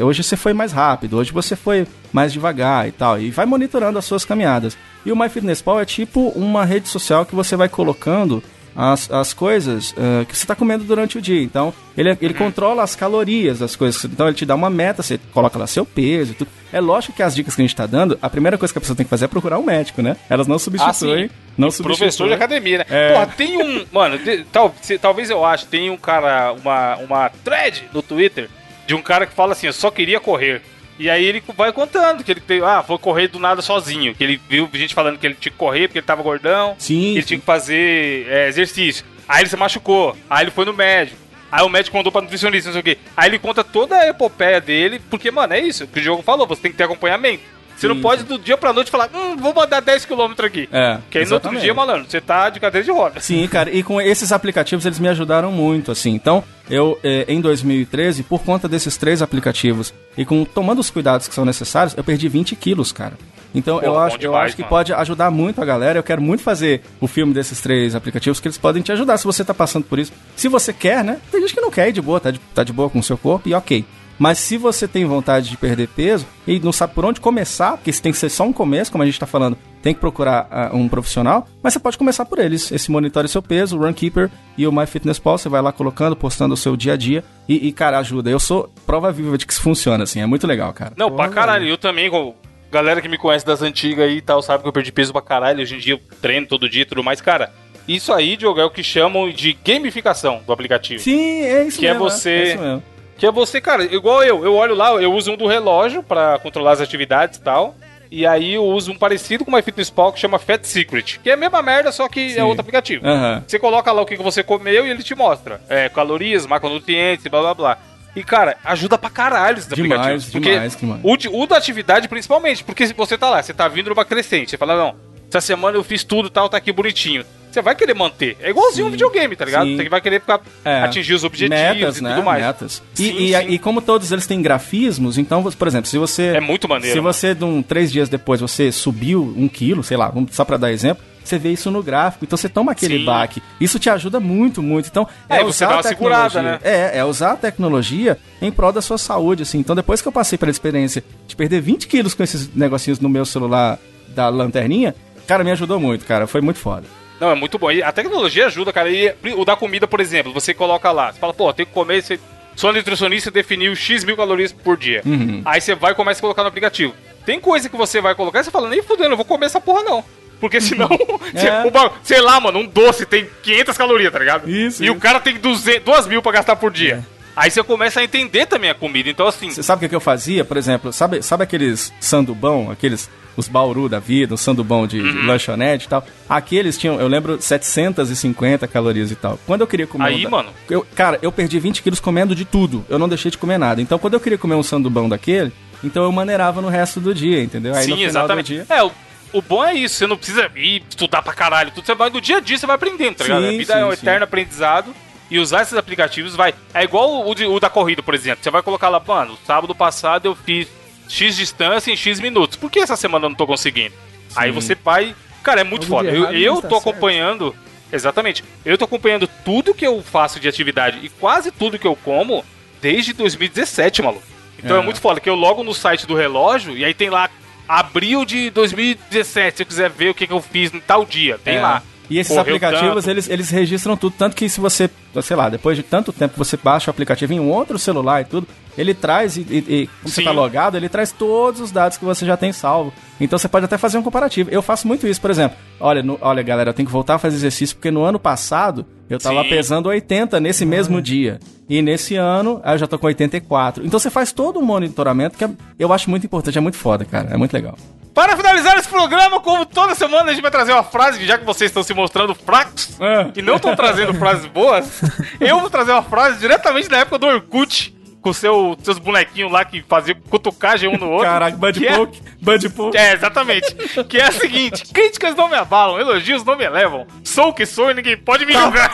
C: hoje você foi mais rápido, hoje você foi mais devagar e tal. E vai monitorando as suas caminhadas. E o MyFitnessPal é tipo uma rede social que você vai colocando as, as coisas ah, que você está comendo durante o dia. Então, ele, ele controla as calorias das coisas. Então, ele te dá uma meta, você coloca lá seu peso e tudo. É lógico que as dicas que a gente está dando, a primeira coisa que a pessoa tem que fazer é procurar um médico, né? Elas não substituem. não substituem.
B: Professor de academia, né?
C: É.
B: Porra, tem um. Mano, de- tal, se- talvez eu ache, tem um cara, uma, uma thread no Twitter de um cara que fala assim: eu só queria correr. E aí ele vai contando que ele tem, ah, vou correr do nada sozinho. Que ele viu gente falando que ele tinha que correr porque ele tava gordão.
C: Sim,
B: Ele
C: sim.
B: tinha que fazer é, exercício. Aí ele se machucou. Aí ele foi no médico. Aí o médico mandou pra nutricionista, não sei o quê. Aí ele conta toda a epopeia dele, porque, mano, é isso que o jogo falou, você tem que ter acompanhamento. Você não pode do dia pra noite falar, hum, vou mandar 10km aqui.
C: É,
B: Que aí no outro dia, malandro, você tá de cadeira de roda.
C: Sim, cara, e com esses aplicativos eles me ajudaram muito, assim. Então, eu, eh, em 2013, por conta desses três aplicativos e com tomando os cuidados que são necessários, eu perdi 20 quilos, cara. Então,
B: Pô,
C: eu, acho, eu
B: demais,
C: acho que
B: mano.
C: pode ajudar muito a galera. Eu quero muito fazer o filme desses três aplicativos, que eles podem te ajudar se você tá passando por isso. Se você quer, né? Tem gente que não quer ir de boa, tá de, tá de boa com o seu corpo e ok. Mas se você tem vontade de perder peso e não sabe por onde começar, porque isso tem que ser só um começo, como a gente tá falando, tem que procurar ah, um profissional, mas você pode começar por eles. Esse monitore seu peso, o Runkeeper e o MyFitnessPal, você vai lá colocando, postando o seu dia a dia e, e, cara, ajuda. Eu sou prova viva de que isso funciona, assim, é muito legal, cara.
B: Não, pra caralho, eu também, com galera que me conhece das antigas aí e tal, sabe que eu perdi peso pra caralho. Hoje em dia eu treino todo dia e tudo mais. Cara, isso aí, Diogo, é o que chamam de gamificação do aplicativo.
C: Sim, é isso
B: Que é
C: mesmo.
B: você-
C: É isso mesmo.
B: Que é você, cara, igual eu. Eu olho lá, eu uso um do relógio pra controlar as atividades e tal. E aí eu uso um parecido com o MyFitnessPal que chama Fat Secret. Que é a mesma merda, só que
C: Sim.
B: é outro aplicativo.
C: Aham.
B: Você coloca lá o que você comeu e ele te mostra. É, calorias, macronutrientes, blá blá blá. E, cara, ajuda pra caralho esse
C: Demais,
B: aplicativo. Porque
C: demais, demais.
B: O, o da atividade, principalmente, porque se você tá lá, você tá vindo numa crescente, você fala, não, essa semana eu fiz tudo tal, tá aqui bonitinho. Você vai querer manter. É igualzinho um videogame, tá ligado?
C: Sim.
B: Você vai querer
C: É.
B: atingir os objetivos
C: metas,
B: e
C: né?
B: tudo mais.
C: Metas. E,
B: Sim,
C: e,
B: sim.
C: e como todos eles têm grafismos, então, por exemplo, se você.
B: É muito maneiro,
C: Se você, de um, três dias depois, você subiu um quilo, sei lá, só pra dar exemplo, você vê isso no gráfico, então você toma aquele
B: Sim.
C: baque. Isso te ajuda muito, muito. Então,
B: É,
C: é, usar a
B: segurada,
C: tecnologia.
B: né?
C: É, é usar a tecnologia em prol da sua saúde, assim. Então, depois que eu passei pela experiência de perder 20 quilos com esses negocinhos no meu celular da lanterninha, cara, me ajudou muito, cara. Foi muito foda.
B: Não, é muito bom. E a tecnologia ajuda, cara. E o da comida, por exemplo, você coloca lá, você fala, pô, tem que comer, você... sua nutricionista definiu X mil calorias por dia.
C: Uhum.
B: Aí você vai e começa a colocar no aplicativo. Tem coisa que você vai colocar e você fala, nem fudendo, eu vou comer essa porra não. Porque senão,
C: É.
B: o sei lá, mano, um doce tem 500 calorias, tá ligado?
C: Isso,
B: E o
C: isso.
B: cara tem 200, 2 mil pra gastar por dia. Aí você começa a entender também a comida. Então, assim,
C: Você sabe o que, que eu fazia, por exemplo? Sabe, sabe aqueles sandubão, aqueles os bauru da vida, o sandubão de,
B: Uhum.
C: de lanchonete e tal? Aqueles tinham, eu lembro, 750 calorias e tal. Quando eu queria comer
B: Aí,
C: um da-
B: mano.
C: Eu, cara, eu perdi 20 quilos comendo de tudo. Eu não deixei de comer nada. Então, quando eu queria comer um sandubão daquele, então eu maneirava no resto do dia, entendeu? Aí no
B: sim,
C: final
B: exatamente.
C: do dia.
B: É, o, o bom é isso. Você não precisa ir estudar pra caralho. Tudo, você vai no dia a dia, você vai aprendendo, tá
C: Sim,
B: ligado? A vida
C: sim,
B: é um
C: sim.
B: eterno aprendizado. E usar esses aplicativos vai. É igual o, de- o da corrida, por exemplo. Você vai colocar lá, mano, sábado passado eu fiz X distância em X minutos. Por que essa semana eu não tô conseguindo? Aí você vai. Cara, é muito
D: Algo
B: foda. Eu,
D: errado
B: eu
D: está
B: tô
D: certo.
B: acompanhando. Exatamente. Eu tô acompanhando tudo que eu faço de atividade e quase tudo que eu como desde 2017, maluco. Então é,
C: É.
B: muito foda que eu logo no site do relógio e aí tem lá abril de 2017, se eu quiser ver o que, que eu fiz em tal dia, tem
C: É.
B: lá.
C: E esses
B: Correu
C: aplicativos,
B: tanto.
C: eles, eles registram tudo. Tanto que se você, sei lá, depois de tanto tempo que você baixa o aplicativo em um outro celular e tudo, ele traz, e, e, e como você tá logado, ele traz todos os dados que você já tem salvo. Então você pode até fazer um comparativo. Eu faço muito isso, por exemplo. Olha, no- olha galera, eu tenho que voltar a fazer exercício porque no ano passado eu tava
B: Sim.
C: pesando 80 nesse mesmo dia. E nesse ano aí eu já tô com 84. Então você faz todo um monitoramento que é- eu acho muito importante, é muito foda, cara. É muito legal.
B: Para finalizar esse programa, como toda semana a gente vai trazer uma frase, já que vocês estão se mostrando fracos
C: Ah.
B: e não estão trazendo frases boas, eu vou trazer uma frase diretamente da época do Orkut, com seu, seus bonequinhos lá que faziam cutucagem um no outro.
C: Caraca, Bud
B: que é-
C: Poke, Bud Poke.
B: É, exatamente. Que é a seguinte: críticas não me abalam, elogios não me elevam. Sou o que sou e ninguém pode me julgar.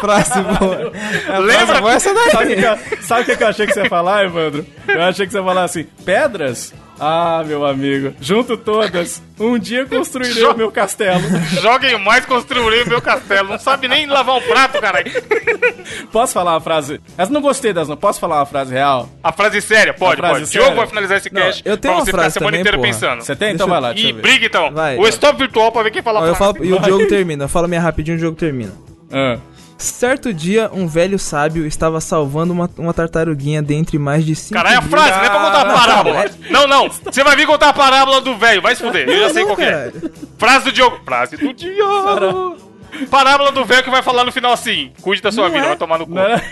D: Frase boa. É,
B: Lembra?
D: boa é essa
C: Sabe o
D: daí.
C: sabe o que que eu achei que você ia falar, Evandro? Eu achei que você ia falar assim: pedras? Ah, meu amigo, junto todas, um dia construirei
B: Jo-
C: o meu castelo.
B: Joguem mais, construirei o meu castelo. Não sabe nem lavar um prato, caralho.
C: Posso falar uma frase? Mas não gostei das não. Posso falar uma frase real?
B: A frase séria, pode,
C: A frase
B: pode.
C: séria?
B: Diogo vai finalizar esse
D: Não,
B: cast
D: eu tenho
B: pra
D: uma
B: você ficar a
D: frase
B: semana
D: também,
B: inteira
D: porra.
B: pensando.
C: Você tem? Então vai lá,
B: E briga então.
D: Vai.
B: o stop virtual pra ver quem fala
D: Ó, eu
B: frase.
D: falo, e o jogo termina. Eu falo minha rapidinho e o jogo termina.
C: Ah.
D: Certo dia, um velho sábio estava salvando uma, uma tartaruguinha dentre mais de cinco
B: Caralho, a
D: mil-
B: frase, não é pra contar a parábola. Não, não. Você vai vir contar a parábola do velho, vai se fuder. Eu já sei qual é. Frase do Diogo. Frase do Diogo. Parábola do velho que vai falar no final assim: cuide da sua
D: Não
B: vida,
D: é.
B: vai tomar no cu.
C: Não era-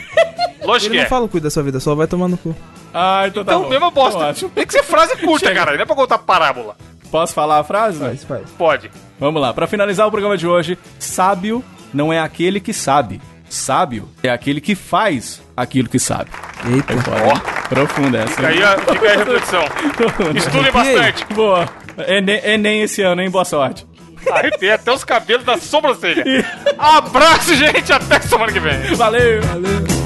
B: Lógico
D: Ele
B: que
D: não
B: é.
D: fala cuida da sua vida, só vai tomar no cu.
C: Ah, então tá
B: Então,
C: bom.
B: mesma
C: Então,
B: bosta.
C: ótimo.
B: Tem que ser frase curta,
C: Chega.
B: cara. Não é pra contar parábola.
C: Posso falar a frase?
D: Faz, faz.
B: Pode.
C: Vamos lá, pra finalizar o programa de hoje, sábio não é aquele que sabe. Sábio é aquele que faz aquilo que sabe.
D: Eita.
C: Ó, profunda essa.
B: Fica aí a, fica aí a reflexão. Estudem bastante.
C: Boa. Enem, Enem esse ano, hein? Boa sorte.
B: Arrepiei até os cabelos da sobrancelha. Abraço, gente. Até semana que vem.
C: Valeu.
D: Valeu.